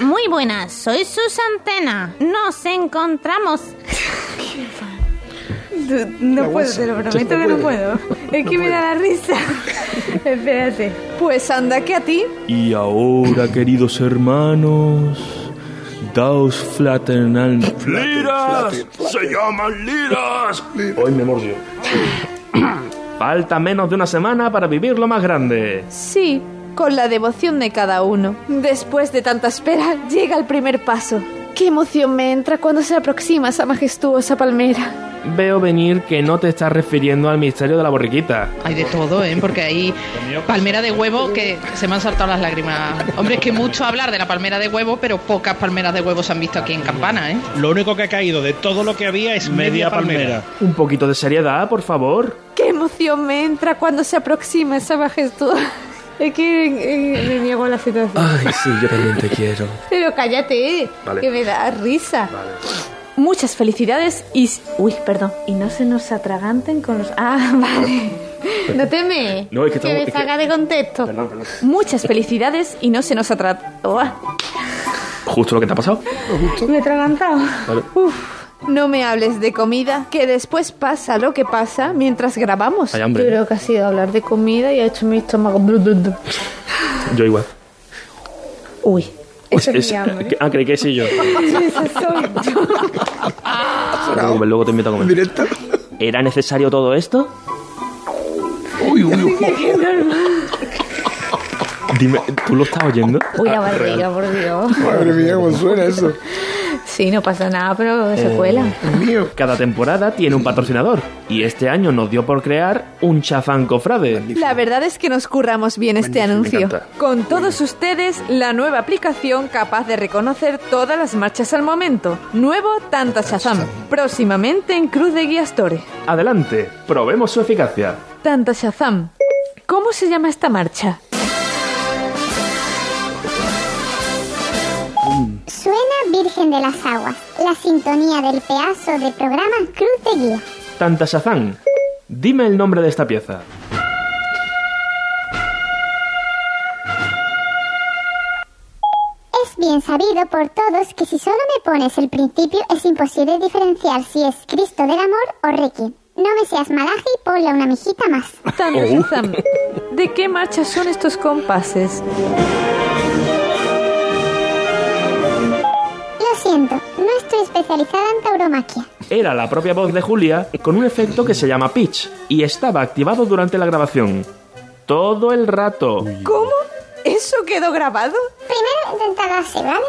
Muy buenas, soy Susantena. Nos encontramos. No puedo, te lo prometo que no puedo. Es que me da la risa. Espérate. Pues anda que a ti. Y ahora, queridos hermanos, daos fraternal... ¡Liras! ¡Se llaman liras! Hoy me mordió. Falta menos de una semana para vivir lo más grande. Sí, con la devoción de cada uno. Después de tanta espera, llega el primer paso. Qué emoción me entra cuando se aproxima esa majestuosa palmera. Veo venir que no te estás refiriendo al misterio de la borriquita. Hay de todo, ¿eh? Porque hay palmera de huevo que se me han saltado las lágrimas. Hombre, es que mucho hablar de la palmera de huevo, pero pocas palmeras de huevo se han visto aquí en Campana, ¿eh? Lo único que ha caído de todo lo que había es media, palmera. Un poquito de seriedad, por favor. Qué emoción me entra cuando se aproxima esa majestuosa. Es que eh, me niego a la situación. Ay, sí, yo también te quiero. Pero cállate, Vale. que me da risa. Muchas felicidades y... s- Uy, perdón. Y no se nos atraganten con los... Ah, vale. No teme. No, es que que estamos- me es que- saca de contexto. Perdón, perdón. Muchas felicidades y no se nos atra... Uah, Justo lo que te ha pasado. me he atragantado. Vale. Uf, no me hables de comida, que después pasa lo que pasa mientras grabamos. Hay hambre. Yo creo que ha sido hablar de comida y ha hecho mi estómago... blu, blu, blu. Yo igual. Uy, eso es, Es- mi hambre. Ah, creí que sí yo. Esa soy yo. Luego te invito a comer. ¿Directo? ¿Era necesario todo esto? Uy, uy, uy. Dime, ¿tú lo estás oyendo? Uy, la barriga, por Dios. Madre mía, cómo suena eso. Sí, no pasa nada, pero se Eh, cuela. Mío. Cada temporada tiene un patrocinador. Y este año nos dio por crear un chafán cofrade. La verdad es que nos curramos bien este anuncio. Con todos ustedes, la nueva aplicación capaz de reconocer todas las marchas al momento. Nuevo Tanta Shazam. Próximamente en Cruz de Guía Store. Adelante, probemos su eficacia. Tanta Shazam. ¿Cómo se llama esta marcha? Suena Virgen de las Aguas, la sintonía del pedazo de programa Cruz de Guía. Tanta Shazam, dime el nombre de esta pieza. Es bien sabido por todos que si solo me pones el principio es imposible diferenciar si es Cristo del Amor o Requiem. No me seas malaje y ponle una mijita más. Tanta Oh. ¿De qué marcha son estos compases? Siento, no estoy especializada en tauromaquia. Era la propia voz de Julia con un efecto que se llama pitch y estaba activado durante la grabación. Todo el rato. ¿Cómo? ¿Eso quedó grabado? Primero intentar así, ¿vale?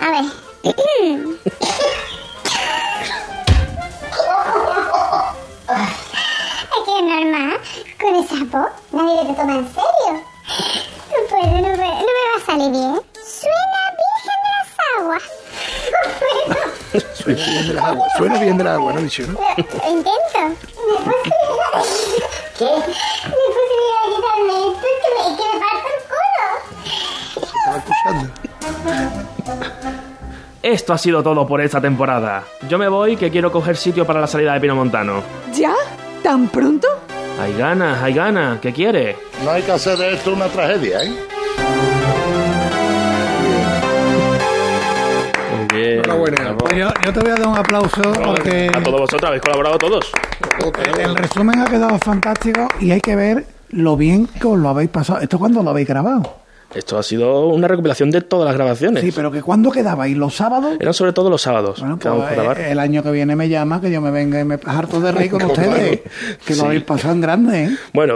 A ver. Es que es normal, con esa voz nadie te toma en serio. No puedo, no no me va a salir bien. Suena Virgen de las Aguas. Puedo. Suena bien del agua. Suena bien del agua, ¿no he dicho, no? Lo intento. ¿Qué? ¿Me de quitarme esto? Es que me, que me parto el culo. Estaba escuchando. Esto ha sido todo por esta temporada. Yo me voy que quiero coger sitio para la salida de Pino Montano. ¿Ya? ¿Tan pronto? Hay ganas, hay ganas. ¿Qué quiere? No hay que hacer de esto una tragedia, ¿eh? Enhorabuena. Pues yo, yo te voy a dar un aplauso porque A todos vosotros, habéis colaborado todos. el resumen ha quedado fantástico y hay que ver lo bien que os lo habéis pasado. ¿Esto cuándo lo habéis grabado? Esto ha sido una recopilación de todas las grabaciones. Sí, pero que ¿cuándo quedabais? ¿Los sábados? Eran sobre todo los sábados Bueno, pues grabar. eh, el año que viene me llama, que yo me venga y me harto de reír con ustedes. Que lo Sí. habéis pasado en grande, ¿eh? Bueno,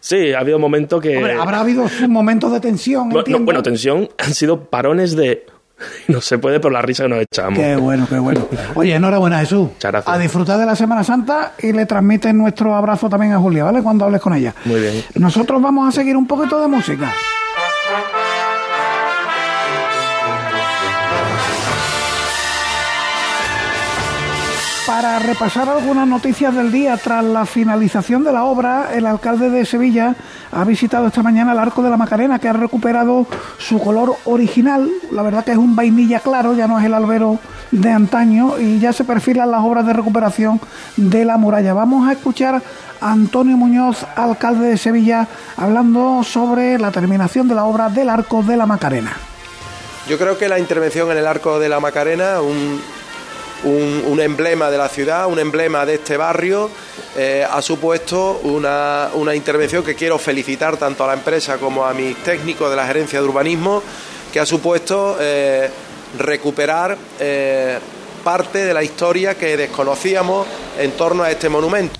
sí, ha habido momentos que... Hombre, habrá habido sus momentos de tensión, no, bueno, tensión, han sido parones de... No se puede por la risa que nos echamos. Qué bueno, qué bueno. Oye, enhorabuena, Jesús. Muchas gracias. A disfrutar de la Semana Santa y le transmiten nuestro abrazo también a Julia, ¿vale? Cuando hables con ella. Muy bien. Nosotros vamos a seguir un poquito de música. Para repasar algunas noticias del día, tras la finalización de la obra, el alcalde de Sevilla ha visitado esta mañana el Arco de la Macarena, que ha recuperado su color original. La verdad que es un vainilla claro, ya no es el albero de antaño, y ya se perfilan las obras de recuperación de la muralla. Vamos a escuchar a Antonio Muñoz, alcalde de Sevilla, hablando sobre la terminación de la obra del Arco de la Macarena. Yo creo que la intervención en el Arco de la Macarena, un, un- emblema de la ciudad, un emblema de este barrio, eh, ha supuesto una, una intervención que quiero felicitar tanto a la empresa como a mis técnicos de la gerencia de urbanismo, que ha supuesto eh, recuperar eh, parte de la historia que desconocíamos en torno a este monumento.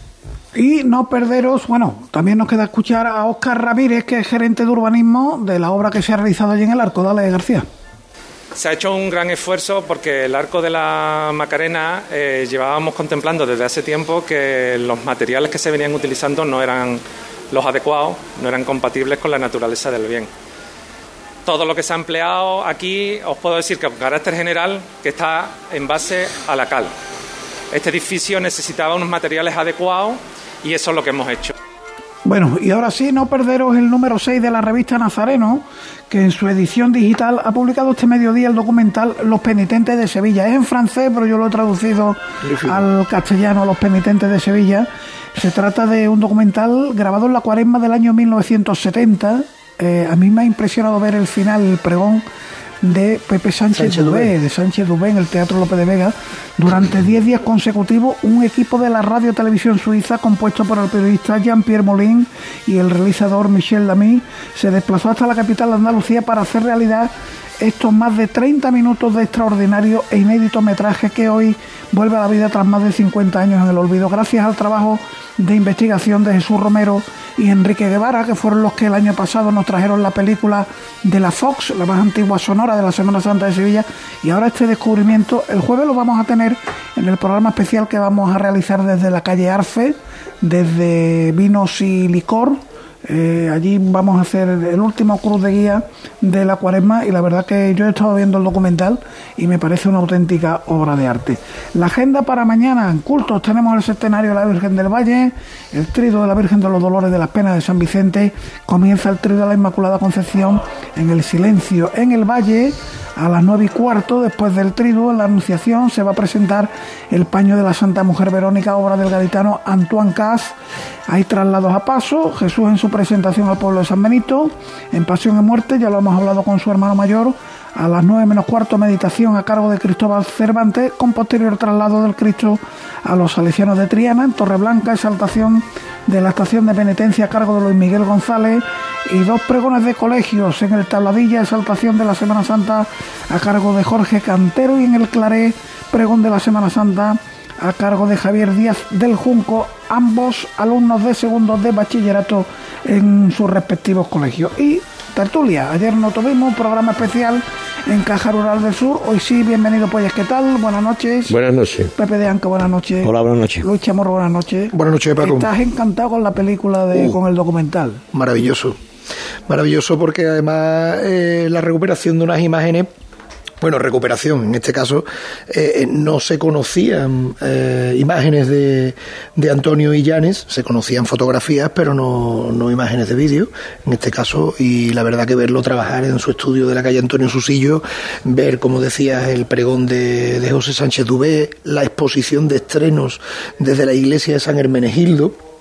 Y no perderos, bueno, también nos queda escuchar a Óscar Ramírez, que es gerente de urbanismo de la obra que se ha realizado allí en el Arco. Dale, García. Se ha hecho un gran esfuerzo porque el arco de la Macarena eh, llevábamos contemplando desde hace tiempo que los materiales que se venían utilizando no eran los adecuados, no eran compatibles con la naturaleza del bien. Todo lo que se ha empleado aquí, os puedo decir que con carácter general, que está en base a la cal. Este edificio necesitaba unos materiales adecuados y eso es lo que hemos hecho. Bueno, y ahora sí, no perderos el número 6 de la revista Nazareno, que en su edición digital ha publicado este mediodía el documental Los Penitentes de Sevilla. Es en francés, pero yo lo he traducido al castellano, Los Penitentes de Sevilla. Se trata de un documental grabado en la cuaresma del año 1970. Eh, a mí me ha impresionado ver el final, el pregón de Pepe Sánchez, Sánchez Dubé, Dubé. de Sánchez Dubé en el Teatro López de Vega. Durante 10 días consecutivos, un equipo de la radio televisión suiza, compuesto por el periodista Jean-Pierre Molin y el realizador Michel Lamy, se desplazó hasta la capital de Andalucía para hacer realidad estos más de 30 minutos de extraordinario e inédito metraje que hoy vuelve a la vida tras más de 50 años en el olvido, gracias al trabajo de investigación de Jesús Romero y Enrique Guevara, que fueron los que el año pasado nos trajeron la película de la Fox, la más antigua sonora de la Semana Santa de Sevilla, y ahora este descubrimiento, el jueves lo vamos a tener en el programa especial que vamos a realizar desde la calle Arfe, desde Vinos y Licor, eh, allí vamos a hacer el último cruz de guía de la cuaresma y la verdad que yo he estado viendo el documental y me parece una auténtica obra de arte. La agenda para mañana en cultos tenemos el centenario de la Virgen del Valle, el trido de la Virgen de los Dolores de las Penas de San Vicente, comienza el trido de la Inmaculada Concepción en el silencio en el Valle. A las nueve y cuarto, después del triduo, en la Anunciación, se va a presentar el paño de la Santa Mujer Verónica, obra del gaditano Antoine Cas. Hay traslados a paso, Jesús en su presentación al pueblo de San Benito, en Pasión y Muerte, ya lo hemos hablado con su hermano mayor, a las nueve menos cuarto meditación a cargo de Cristóbal Cervantes, con posterior traslado del Cristo a los salesianos de Triana, en Torreblanca, exaltación de la estación de penitencia a cargo de Luis Miguel González y dos pregones de colegios en el Tabladilla, exaltación de la Semana Santa a cargo de Jorge Cantero y en el Claré, pregón de la Semana Santa a cargo de Javier Díaz del Junco, ambos alumnos de segundo de bachillerato en sus respectivos colegios. Y tertulia, ayer no tuvimos un programa especial en Caja Rural del Sur, hoy sí, bienvenido pues, ¿qué tal? Buenas noches. Buenas noches. Pepe de Anca, buenas noches. Hola, buenas noches. Luis Chamorro, buenas noches. Buenas noches, Paco. Estás encantado con la película, de, Uh. con el documental. Maravilloso. Maravilloso porque además eh, la recuperación de unas imágenes, bueno, recuperación, en este caso, eh, no se conocían eh, imágenes de, de Antonio y Llanes, se conocían fotografías, pero no, no imágenes de vídeo, en este caso, y la verdad que verlo trabajar en su estudio de la calle Antonio Susillo, ver, como decías, el pregón de, de José Sánchez Dubé, la exposición de estrenos desde la iglesia de San Hermenegildo,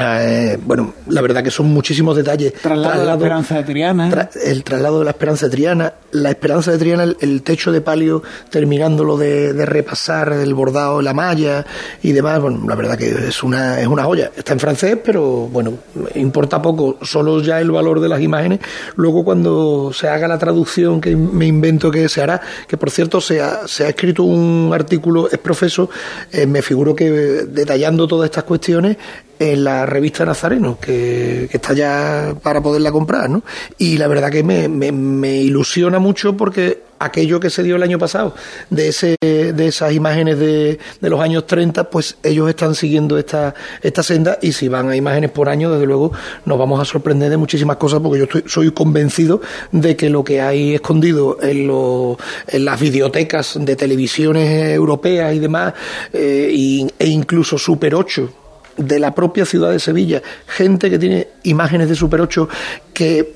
Eh, bueno, la verdad que son muchísimos detalles. Traslado, de la esperanza de Triana. tra- el traslado de la esperanza de Triana, la esperanza de Triana, el, el techo de palio terminándolo de, de repasar, el bordado, la malla y demás. Bueno, la verdad que es una, es una joya. Está en francés, pero bueno, importa poco, solo ya el valor de las imágenes. Luego, cuando se haga la traducción que me invento que se hará, que por cierto se ha, se ha escrito un artículo, es profeso, eh, me figuro que eh, detallando todas estas cuestiones en la revista Nazareno, que, está ya para poderla comprar, ¿no? Y la verdad que me, me, me ilusiona mucho porque aquello que se dio el año pasado, de ese de esas imágenes de, de los años 30, pues ellos están siguiendo esta, esta senda y si van a imágenes por año, desde luego nos vamos a sorprender de muchísimas cosas porque yo estoy, soy convencido de que lo que hay escondido en, los- en las videotecas de televisiones europeas y demás, eh, e incluso Super 8, de la propia ciudad de Sevilla, gente que tiene imágenes de Super 8 que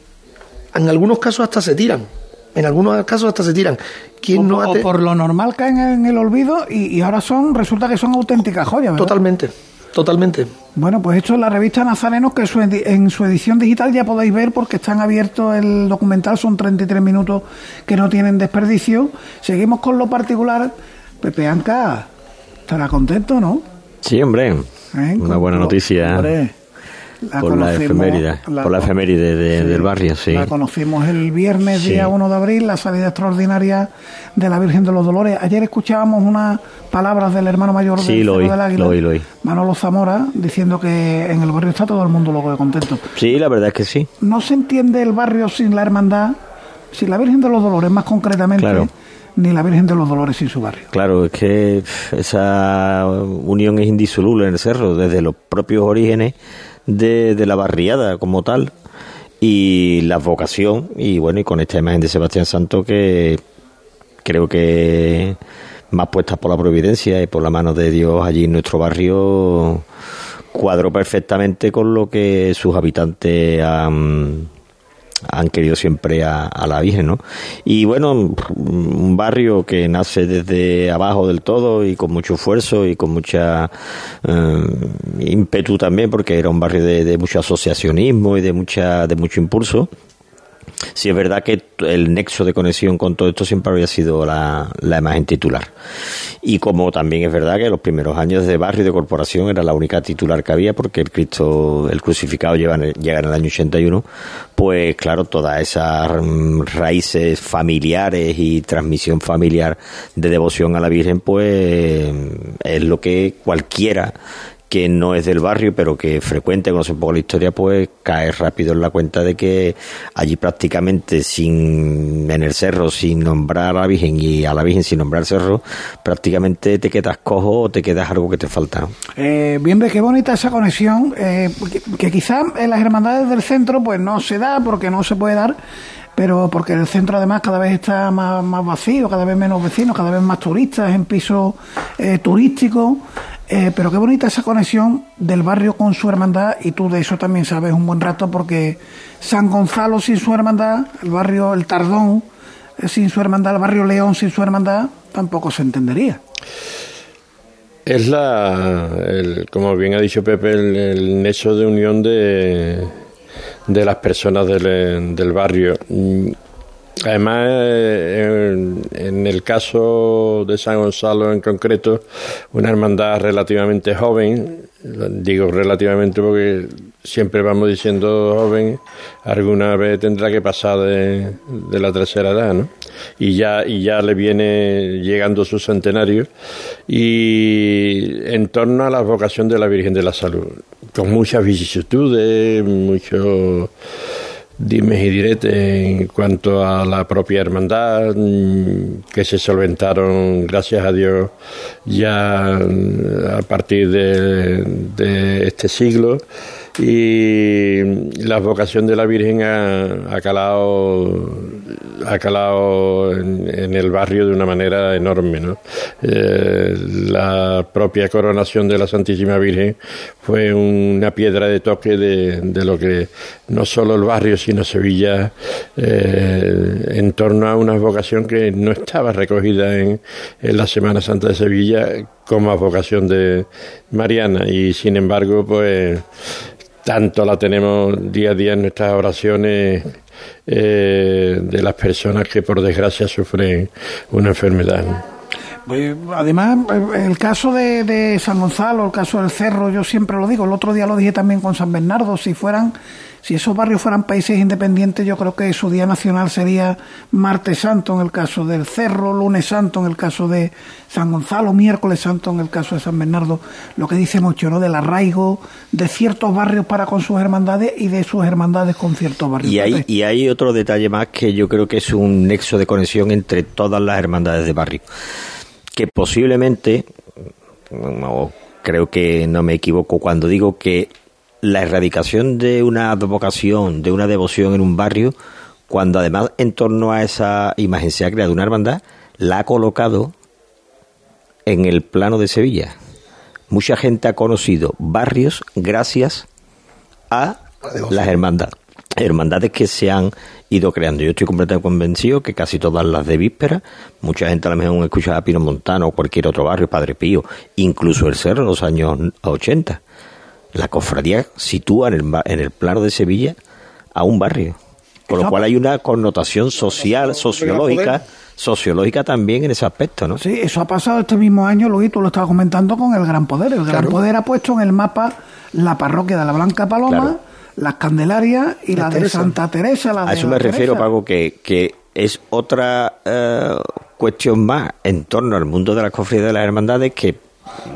en algunos casos hasta se tiran. En algunos casos hasta se tiran. ¿Quién o, no ha o por lo normal caen en el olvido y, y ahora son resulta que son auténticas joyas. ¿verdad? Totalmente, totalmente. Bueno, pues esto es la revista Nazarenos, que su edi- en su edición digital ya podéis ver porque están abiertos el documental, son 33 minutos que no tienen desperdicio. Seguimos con lo particular. Pepe Anca estará contento, ¿no? Sí, hombre. ¿Eh? Una buena noticia Hombre, la por la conocimos- efeméride, la- por la efeméride de- Sí. del barrio, sí. La conocimos el viernes, Sí. día 1 de abril, la salida extraordinaria de la Virgen de los Dolores. Ayer escuchábamos unas palabras del hermano mayor Sí, del lo Cerro oí, del Águila, lo oí, lo oí. Manolo Zamora, diciendo que en el barrio está todo el mundo loco de contento. Sí, la verdad es que sí. No se entiende el barrio sin la hermandad, sin la Virgen de los Dolores más concretamente, Claro. Ni la Virgen de los Dolores sin su barrio. Claro, es que esa unión es indisoluble en el cerro, desde los propios orígenes de, la barriada como tal y la vocación y bueno, y con esta imagen de Sebastián Santo que creo que más puestas por la providencia y por la mano de Dios allí en nuestro barrio cuadró perfectamente con lo que sus habitantes han, han querido siempre a, a la Virgen, ¿no? Y bueno, un barrio que nace desde abajo del todo y con mucho esfuerzo y con mucha eh, ímpetu también, porque era un barrio de, de mucho asociacionismo y de mucha de mucho impulso. Sí, es verdad que el nexo de conexión con todo esto siempre había sido la, la imagen titular. Y como también es verdad que los primeros años de barrio y de corporación era la única titular que había, porque el Cristo, el crucificado lleva en el- llega en el año 81, pues claro, todas esas mm, raíces familiares y transmisión familiar de devoción a la Virgen, pues es lo que cualquiera que no es del barrio, pero que frecuente, conoce un poco la historia, pues cae rápido en la cuenta de que allí prácticamente sin en el cerro, sin nombrar a la Virgen y a la Virgen sin nombrar el cerro, prácticamente te quedas cojo o te quedas algo que te falta. Eh, bien, ve qué bonita esa conexión, eh, que, que quizá en las hermandades del centro pues no se da porque no se puede dar, pero porque el centro además cada vez está más, más vacío, cada vez menos vecinos, cada vez más turistas en pisos eh, turísticos. Eh, pero qué bonita esa conexión del barrio con su hermandad y tú de eso también sabes un buen rato porque San Gonzalo sin su hermandad, el barrio El Tardón eh, sin su hermandad, el barrio León sin su hermandad, tampoco se entendería. Es la, el- como bien ha dicho Pepe, el, el nexo de unión de, de las personas del, del barrio. Además, eh, en, el caso de San Gonzalo en concreto, una hermandad relativamente joven, digo relativamente porque siempre vamos diciendo joven, alguna vez tendrá que pasar de, de la tercera edad, ¿no? Y ya, y ya le viene llegando su centenario, y en torno a la vocación de la Virgen de la Salud, con muchas vicisitudes, muchos dimes y diretes en cuanto a la propia hermandad mm, que se solventaron gracias a Dios ya mm, a partir de, este siglo. Y la vocación de la Virgen ha calado ha calado en, el barrio de una manera enorme. ¿no? Eh, la propia coronación de la Santísima Virgen fue una piedra de toque de, de lo que no solo el barrio, sino Sevilla, eh, en torno a una vocación que no estaba recogida en, en la Semana Santa de Sevilla como vocación de Mariana y sin embargo pues tanto la tenemos día a día en nuestras oraciones eh, de las personas que por desgracia sufren una enfermedad. Pues, además, eh, el caso de, de San Gonzalo, el caso del Cerro, yo siempre lo digo, el otro día lo dije también con San Bernardo, si fueran, si esos barrios fueran países independientes, yo creo que su día nacional sería Martes Santo en el caso del Cerro, Lunes Santo en el caso de San Gonzalo, Miércoles Santo en el caso de San Bernardo, lo que dice mucho, ¿no? Del arraigo de ciertos barrios para con sus hermandades y de sus hermandades con ciertos barrios. Y hay, y hay otro detalle más que yo creo que es un nexo de conexión entre todas las hermandades de barrio. Que posiblemente, no, creo que no me equivoco cuando digo que la erradicación de una vocación, de una devoción en un barrio, cuando además en torno a esa imagen se ha creado una hermandad, la ha colocado en el plano de Sevilla. Mucha gente ha conocido barrios gracias a las hermandades. Hermandades que se han ido creando. Yo estoy completamente convencido que casi todas las de víspera, mucha gente a lo mejor escucha a Pino Montano o cualquier otro barrio, Padre Pío, incluso el Cerro en los años 80. La cofradía sitúa en el, en el plano de Sevilla a un barrio. Con lo cual hay una connotación social, sociológica, sociológica también en ese aspecto, ¿no? Sí, eso ha pasado este mismo año, Luis, tú lo estabas comentando con el Gran Poder. El Gran Claro. Poder ha puesto en el mapa la parroquia de la Blanca Paloma, Claro. Las Candelarias y la, de. Santa Teresa. La A de eso la me refiero, Teresa. Paco, que, que es otra eh, cuestión más en torno al mundo de las cofradías de las hermandades que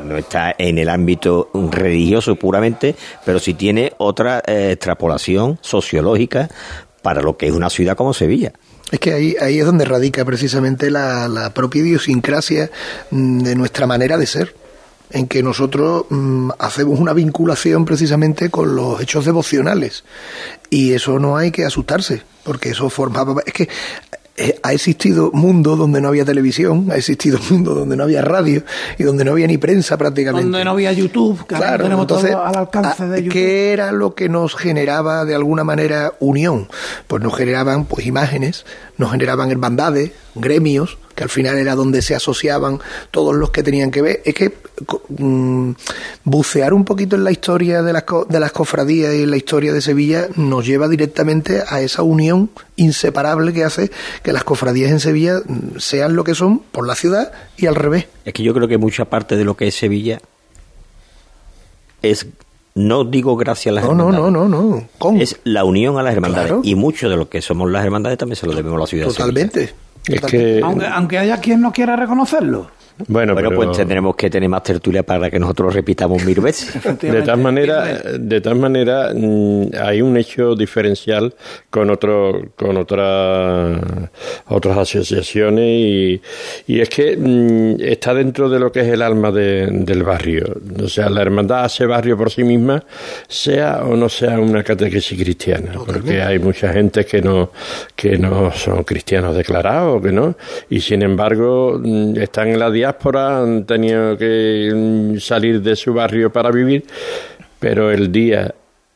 no está en el ámbito religioso puramente, pero sí tiene otra eh, extrapolación sociológica para lo que es una ciudad como Sevilla. Es que ahí, ahí es donde radica precisamente la, la propia idiosincrasia mm, de nuestra manera de ser, en que nosotros mm, hacemos una vinculación precisamente con los hechos devocionales. Y eso no hay que asustarse, porque eso formaba... Es que eh, ha existido mundo donde no había televisión, ha existido mundo donde no había radio y donde no había ni prensa prácticamente. Donde no había YouTube, que Claro, tenemos entonces, todo al alcance ah, de YouTube. ¿qué era lo que nos generaba de alguna manera unión? Pues nos generaban pues imágenes, nos generaban hermandades, gremios, que al final era donde se asociaban todos los que tenían que ver. Es que mm, bucear un poquito en la historia de las, co- de las cofradías y en la historia de Sevilla nos lleva directamente a esa unión inseparable que hace que las cofradías en Sevilla mm, sean lo que son por la ciudad y al revés. Es que yo creo que mucha parte de lo que es Sevilla es, no digo gracias a las No, no, no, no, no. Es la unión a las hermandades. Claro. Y mucho de lo que somos las hermandades también se lo debemos a la ciudad. de. Totalmente. Es que, Aunque, aunque haya quien no quiera reconocerlo. Bueno, Bueno, pero- pues tendremos que tener más tertulia para que nosotros repitamos mil veces. De tal manera, de tal manera mm, hay un hecho diferencial con otro, con otra, otras asociaciones y, y es que mm, está dentro de lo que es el alma de- del barrio. O sea, la hermandad hace barrio por sí misma, sea o no sea una catequesis cristiana, porque hay mucha gente que no, que no son cristianos declarados, que no, y sin embargo mm, están en la diáspora, han tenido que mm, salir de su barrio para vivir, pero el día,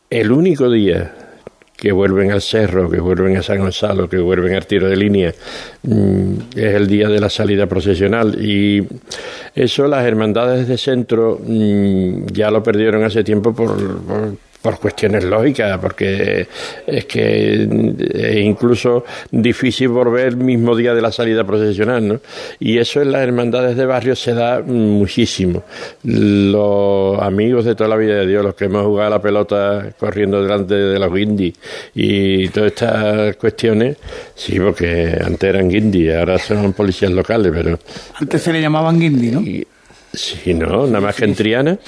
el único día que vuelven al cerro, que vuelven a San Gonzalo, que vuelven al tiro de línea, mm, es el día de la salida procesional. Y eso las hermandades de centro mm, ya lo perdieron hace tiempo por, por, por cuestiones lógicas, porque es que es incluso difícil volver el mismo día de la salida procesional, ¿no? Y eso en las hermandades de barrio se da muchísimo. Los amigos de toda la vida de Dios, los que hemos jugado la pelota corriendo delante de los guindis y todas estas cuestiones, sí, porque antes eran guindis, ahora son policías locales, pero Antes se le llamaban guindi, ¿no? Sí, no, nada más que en Triana.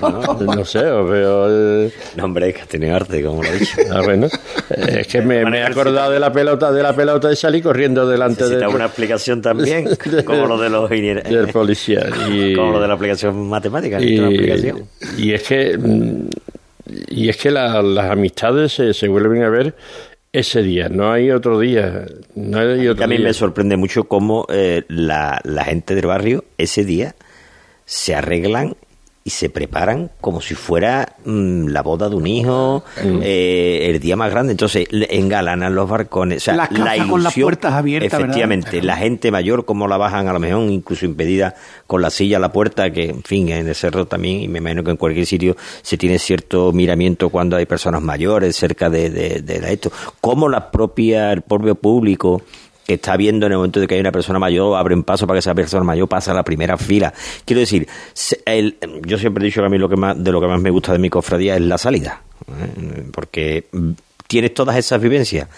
No, no sé, os veo. eh, No, hombre, que tiene arte, como lo he dicho. Ah, bueno. Es que me, me he acordado de la pelota, de la pelota y salí corriendo delante de, una explicación también, como lo de los del policía. Y, Como lo de la aplicación matemática. y, y es que mm, y es que la- las amistades se, se vuelven a ver ese día, no hay otro día. No hay otro a mí día. me sorprende mucho cómo eh, la, la gente del barrio ese día se arreglan y se preparan como si fuera mm, la boda de un hijo, eh, el día más grande. Entonces, engalanan los barcones. O sea, la casas ilusión, con las puertas abiertas, ¿verdad? Efectivamente, la gente mayor, como la bajan a lo mejor, incluso impedida con la silla a la puerta, que en fin, en el cerro también, y me imagino que en cualquier sitio se tiene cierto miramiento cuando hay personas mayores cerca de, de, de esto. Como la propia, el propio público está viendo en el momento de que hay una persona mayor, abre un paso para que esa persona mayor pase a la primera fila. Quiero decir, el- yo siempre he dicho que a mí lo que más, de lo que más me gusta de mi cofradía es la salida, ¿eh? porque tienes todas esas vivencias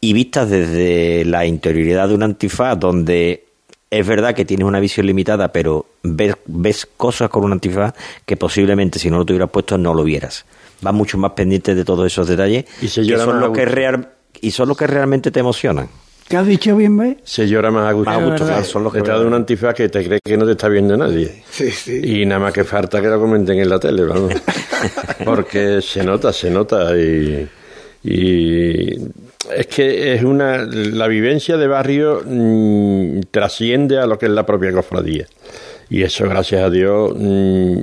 y vistas desde la interioridad de un antifaz donde es verdad que tienes una visión limitada, pero ves, ves cosas con un antifaz que posiblemente si no lo tuvieras puesto no lo vieras. Vas mucho más pendiente de todos esos detalles Y se que son los que real, y son los que realmente te emocionan. ¿Qué has dicho bien, ve? Se llora más a gusto. Más a gusto, claro, son los que Detrás de un antifaz que te crees que no te está viendo nadie. Y nada más que falta que lo comenten en la tele, vamos. Porque se nota, se nota. Y, y es que es una. La vivencia de barrio mm, trasciende a lo que es la propia cofradía. Y eso, gracias a Dios, mm,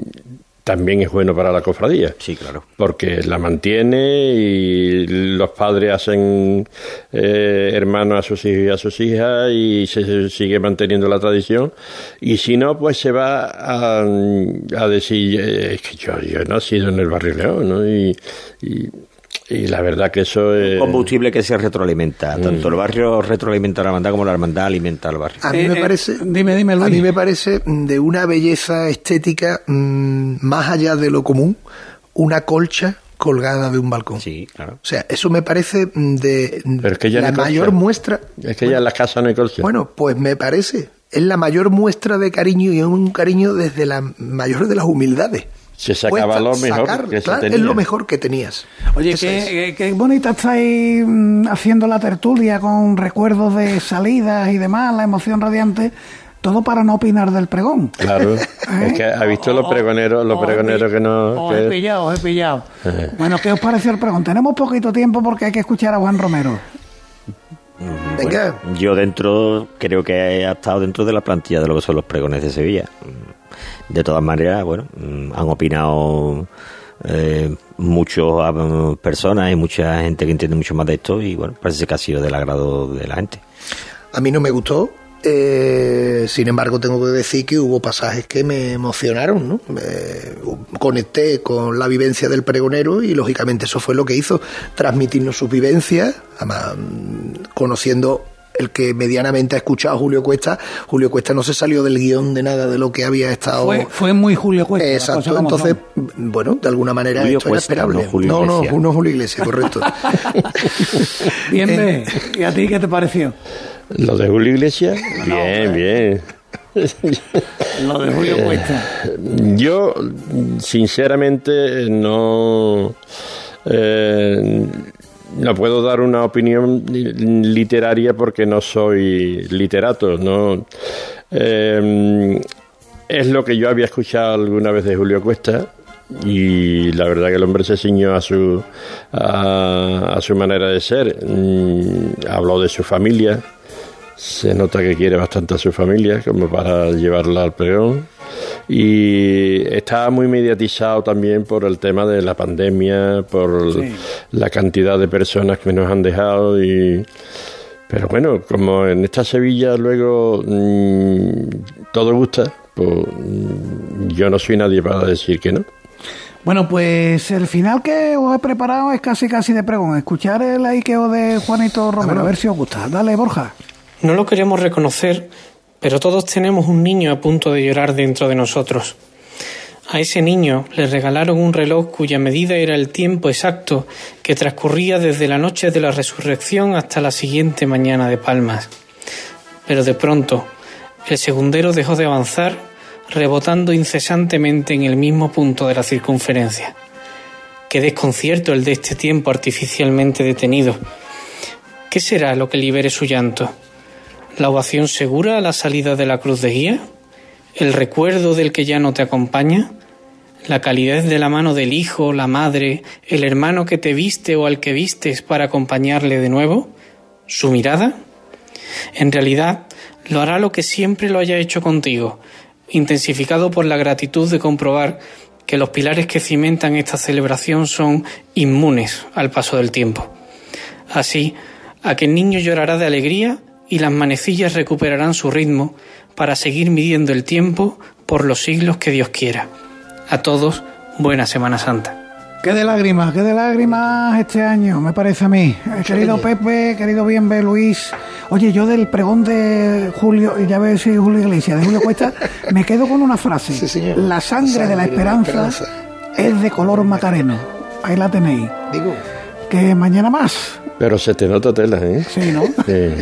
también es bueno para la cofradía. Sí, claro. Porque la mantiene y los padres hacen eh, hermanos a sus hijos y a sus hijas y se, se sigue manteniendo la tradición. Y si no, pues se va a, a decir, eh, es que yo, yo he nacido en el barrio León, ¿no? Y, y, y la verdad que eso es... combustible que se retroalimenta. Tanto el barrio retroalimenta a la hermandad como la hermandad alimenta al barrio. A mí Eh, me eh, parece. dime, dime, Luis. A mí me parece mm, de una belleza estética mm, más allá de lo común, una colcha colgada de un balcón. Sí, claro. O sea, eso me parece mm, de Pero es que ya la no mayor colcha. muestra. Es que ya en las casas no hay colcha. Bueno, pues me parece. Es la mayor muestra de cariño y es un cariño desde la mayor de las humildades. Se sacaba lo mejor sacar, que se claro, tenía. Es lo mejor que tenías. Oye, qué, es. qué- qué bonita estáis mm, haciendo la tertulia con recuerdos de salidas y demás, la emoción radiante, todo para no opinar del pregón. Claro, es que ha visto los pregoneros, los Os he pregoneros que no... Os he que- pillado, os he pillado. Eh. Bueno, ¿qué os pareció el pregón? Tenemos poquito tiempo porque hay que escuchar a Juan Romero. Venga. Bueno, yo dentro, creo que ha estado dentro de la plantilla de lo que son los pregones de Sevilla. Mm, De todas maneras, bueno, mm, han opinado eh, muchas personas y mucha gente que entiende mucho más de esto y bueno, parece que ha sido del agrado de la gente. A mí no me gustó. eh, sin embargo, tengo que decir que hubo pasajes que me emocionaron, ¿no? Eh, conecté con la vivencia del pregonero y, lógicamente, eso fue lo que hizo, transmitirnos sus vivencias, además, mm, conociendo el que medianamente ha escuchado a Julio Cuesta, Julio Cuesta no se salió del guion de nada de lo que había estado... Fue, fue muy Julio Cuesta. Exacto, entonces, son. bueno, de alguna manera Julio esto Cuesta, era esperable. no Julio no, no, no Julio Iglesias, correcto. Bien, Eh. ¿Y a ti qué te pareció? Lo de Julio Iglesias, bien, bien. Lo de Julio Eh, Cuesta. Yo, sinceramente, no. eh, no puedo dar una opinión li- literaria porque no soy literato. No, Eh, es lo que yo había escuchado alguna vez de Julio Cuesta y la verdad que el hombre se ciñó a su a, a su manera de ser. Mm, habló de su familia, se nota que quiere bastante a su familia como para llevarla al pregón y está muy mediatizado también por el tema de la pandemia por Sí. la cantidad de personas que nos han dejado y pero bueno como en esta Sevilla luego mm, todo gusta pues mm, yo no soy nadie para decir que no Bueno, pues el final que os he preparado es casi casi de pregón. Escuchar el aiqueo de Juanito Romero, a ver si os gusta. Dale, Borja. No lo queremos reconocer, pero todos tenemos un niño a punto de llorar dentro de nosotros. A ese niño le regalaron un reloj cuya medida era el tiempo exacto que transcurría desde la noche de la resurrección hasta la siguiente mañana de palmas. Pero de pronto, el segundero dejó de avanzar, rebotando incesantemente en el mismo punto de la circunferencia. Qué desconcierto el de este tiempo artificialmente detenido. ¿Qué será lo que libere su llanto? ¿La ovación segura a la salida de la cruz de guía? ¿El recuerdo del que ya no te acompaña? la calidez de la mano del hijo, la madre, el hermano que te viste o al que vistes para acompañarle de nuevo? ¿Su mirada? En realidad, lo hará lo que siempre lo haya hecho contigo, intensificado por la gratitud de comprobar que los pilares que cimentan esta celebración son inmunes al paso del tiempo. Así, aquel niño llorará de alegría y las manecillas recuperarán su ritmo para seguir midiendo el tiempo por los siglos que Dios quiera. A todos, buena Semana Santa. Qué de lágrimas, qué de lágrimas este año, me parece a mí. Eh, querido Pepe, querido Bienve Luis. Oye, yo del pregón de Julio, y ya ves si Julio Iglesias, de Julio Cuesta, me quedo con una frase. La sangre, de la esperanza, es de color macareno. Ahí la tenéis. Digo. Que mañana más. Pero se te nota tela, ¿eh? Sí, ¿no? Sí,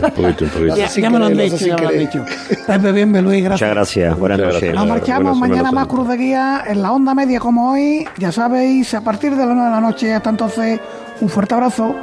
un poquito, un poquito. Ya, ya me lo han dicho, ya me lo han dicho. Pepe Bienve Luis, gracias. Muchas gracias, buenas noches. Nos marchamos mañana más Cruz de Guía en la onda media como hoy. Ya sabéis, a partir de las 9 de la noche hasta entonces, un fuerte abrazo.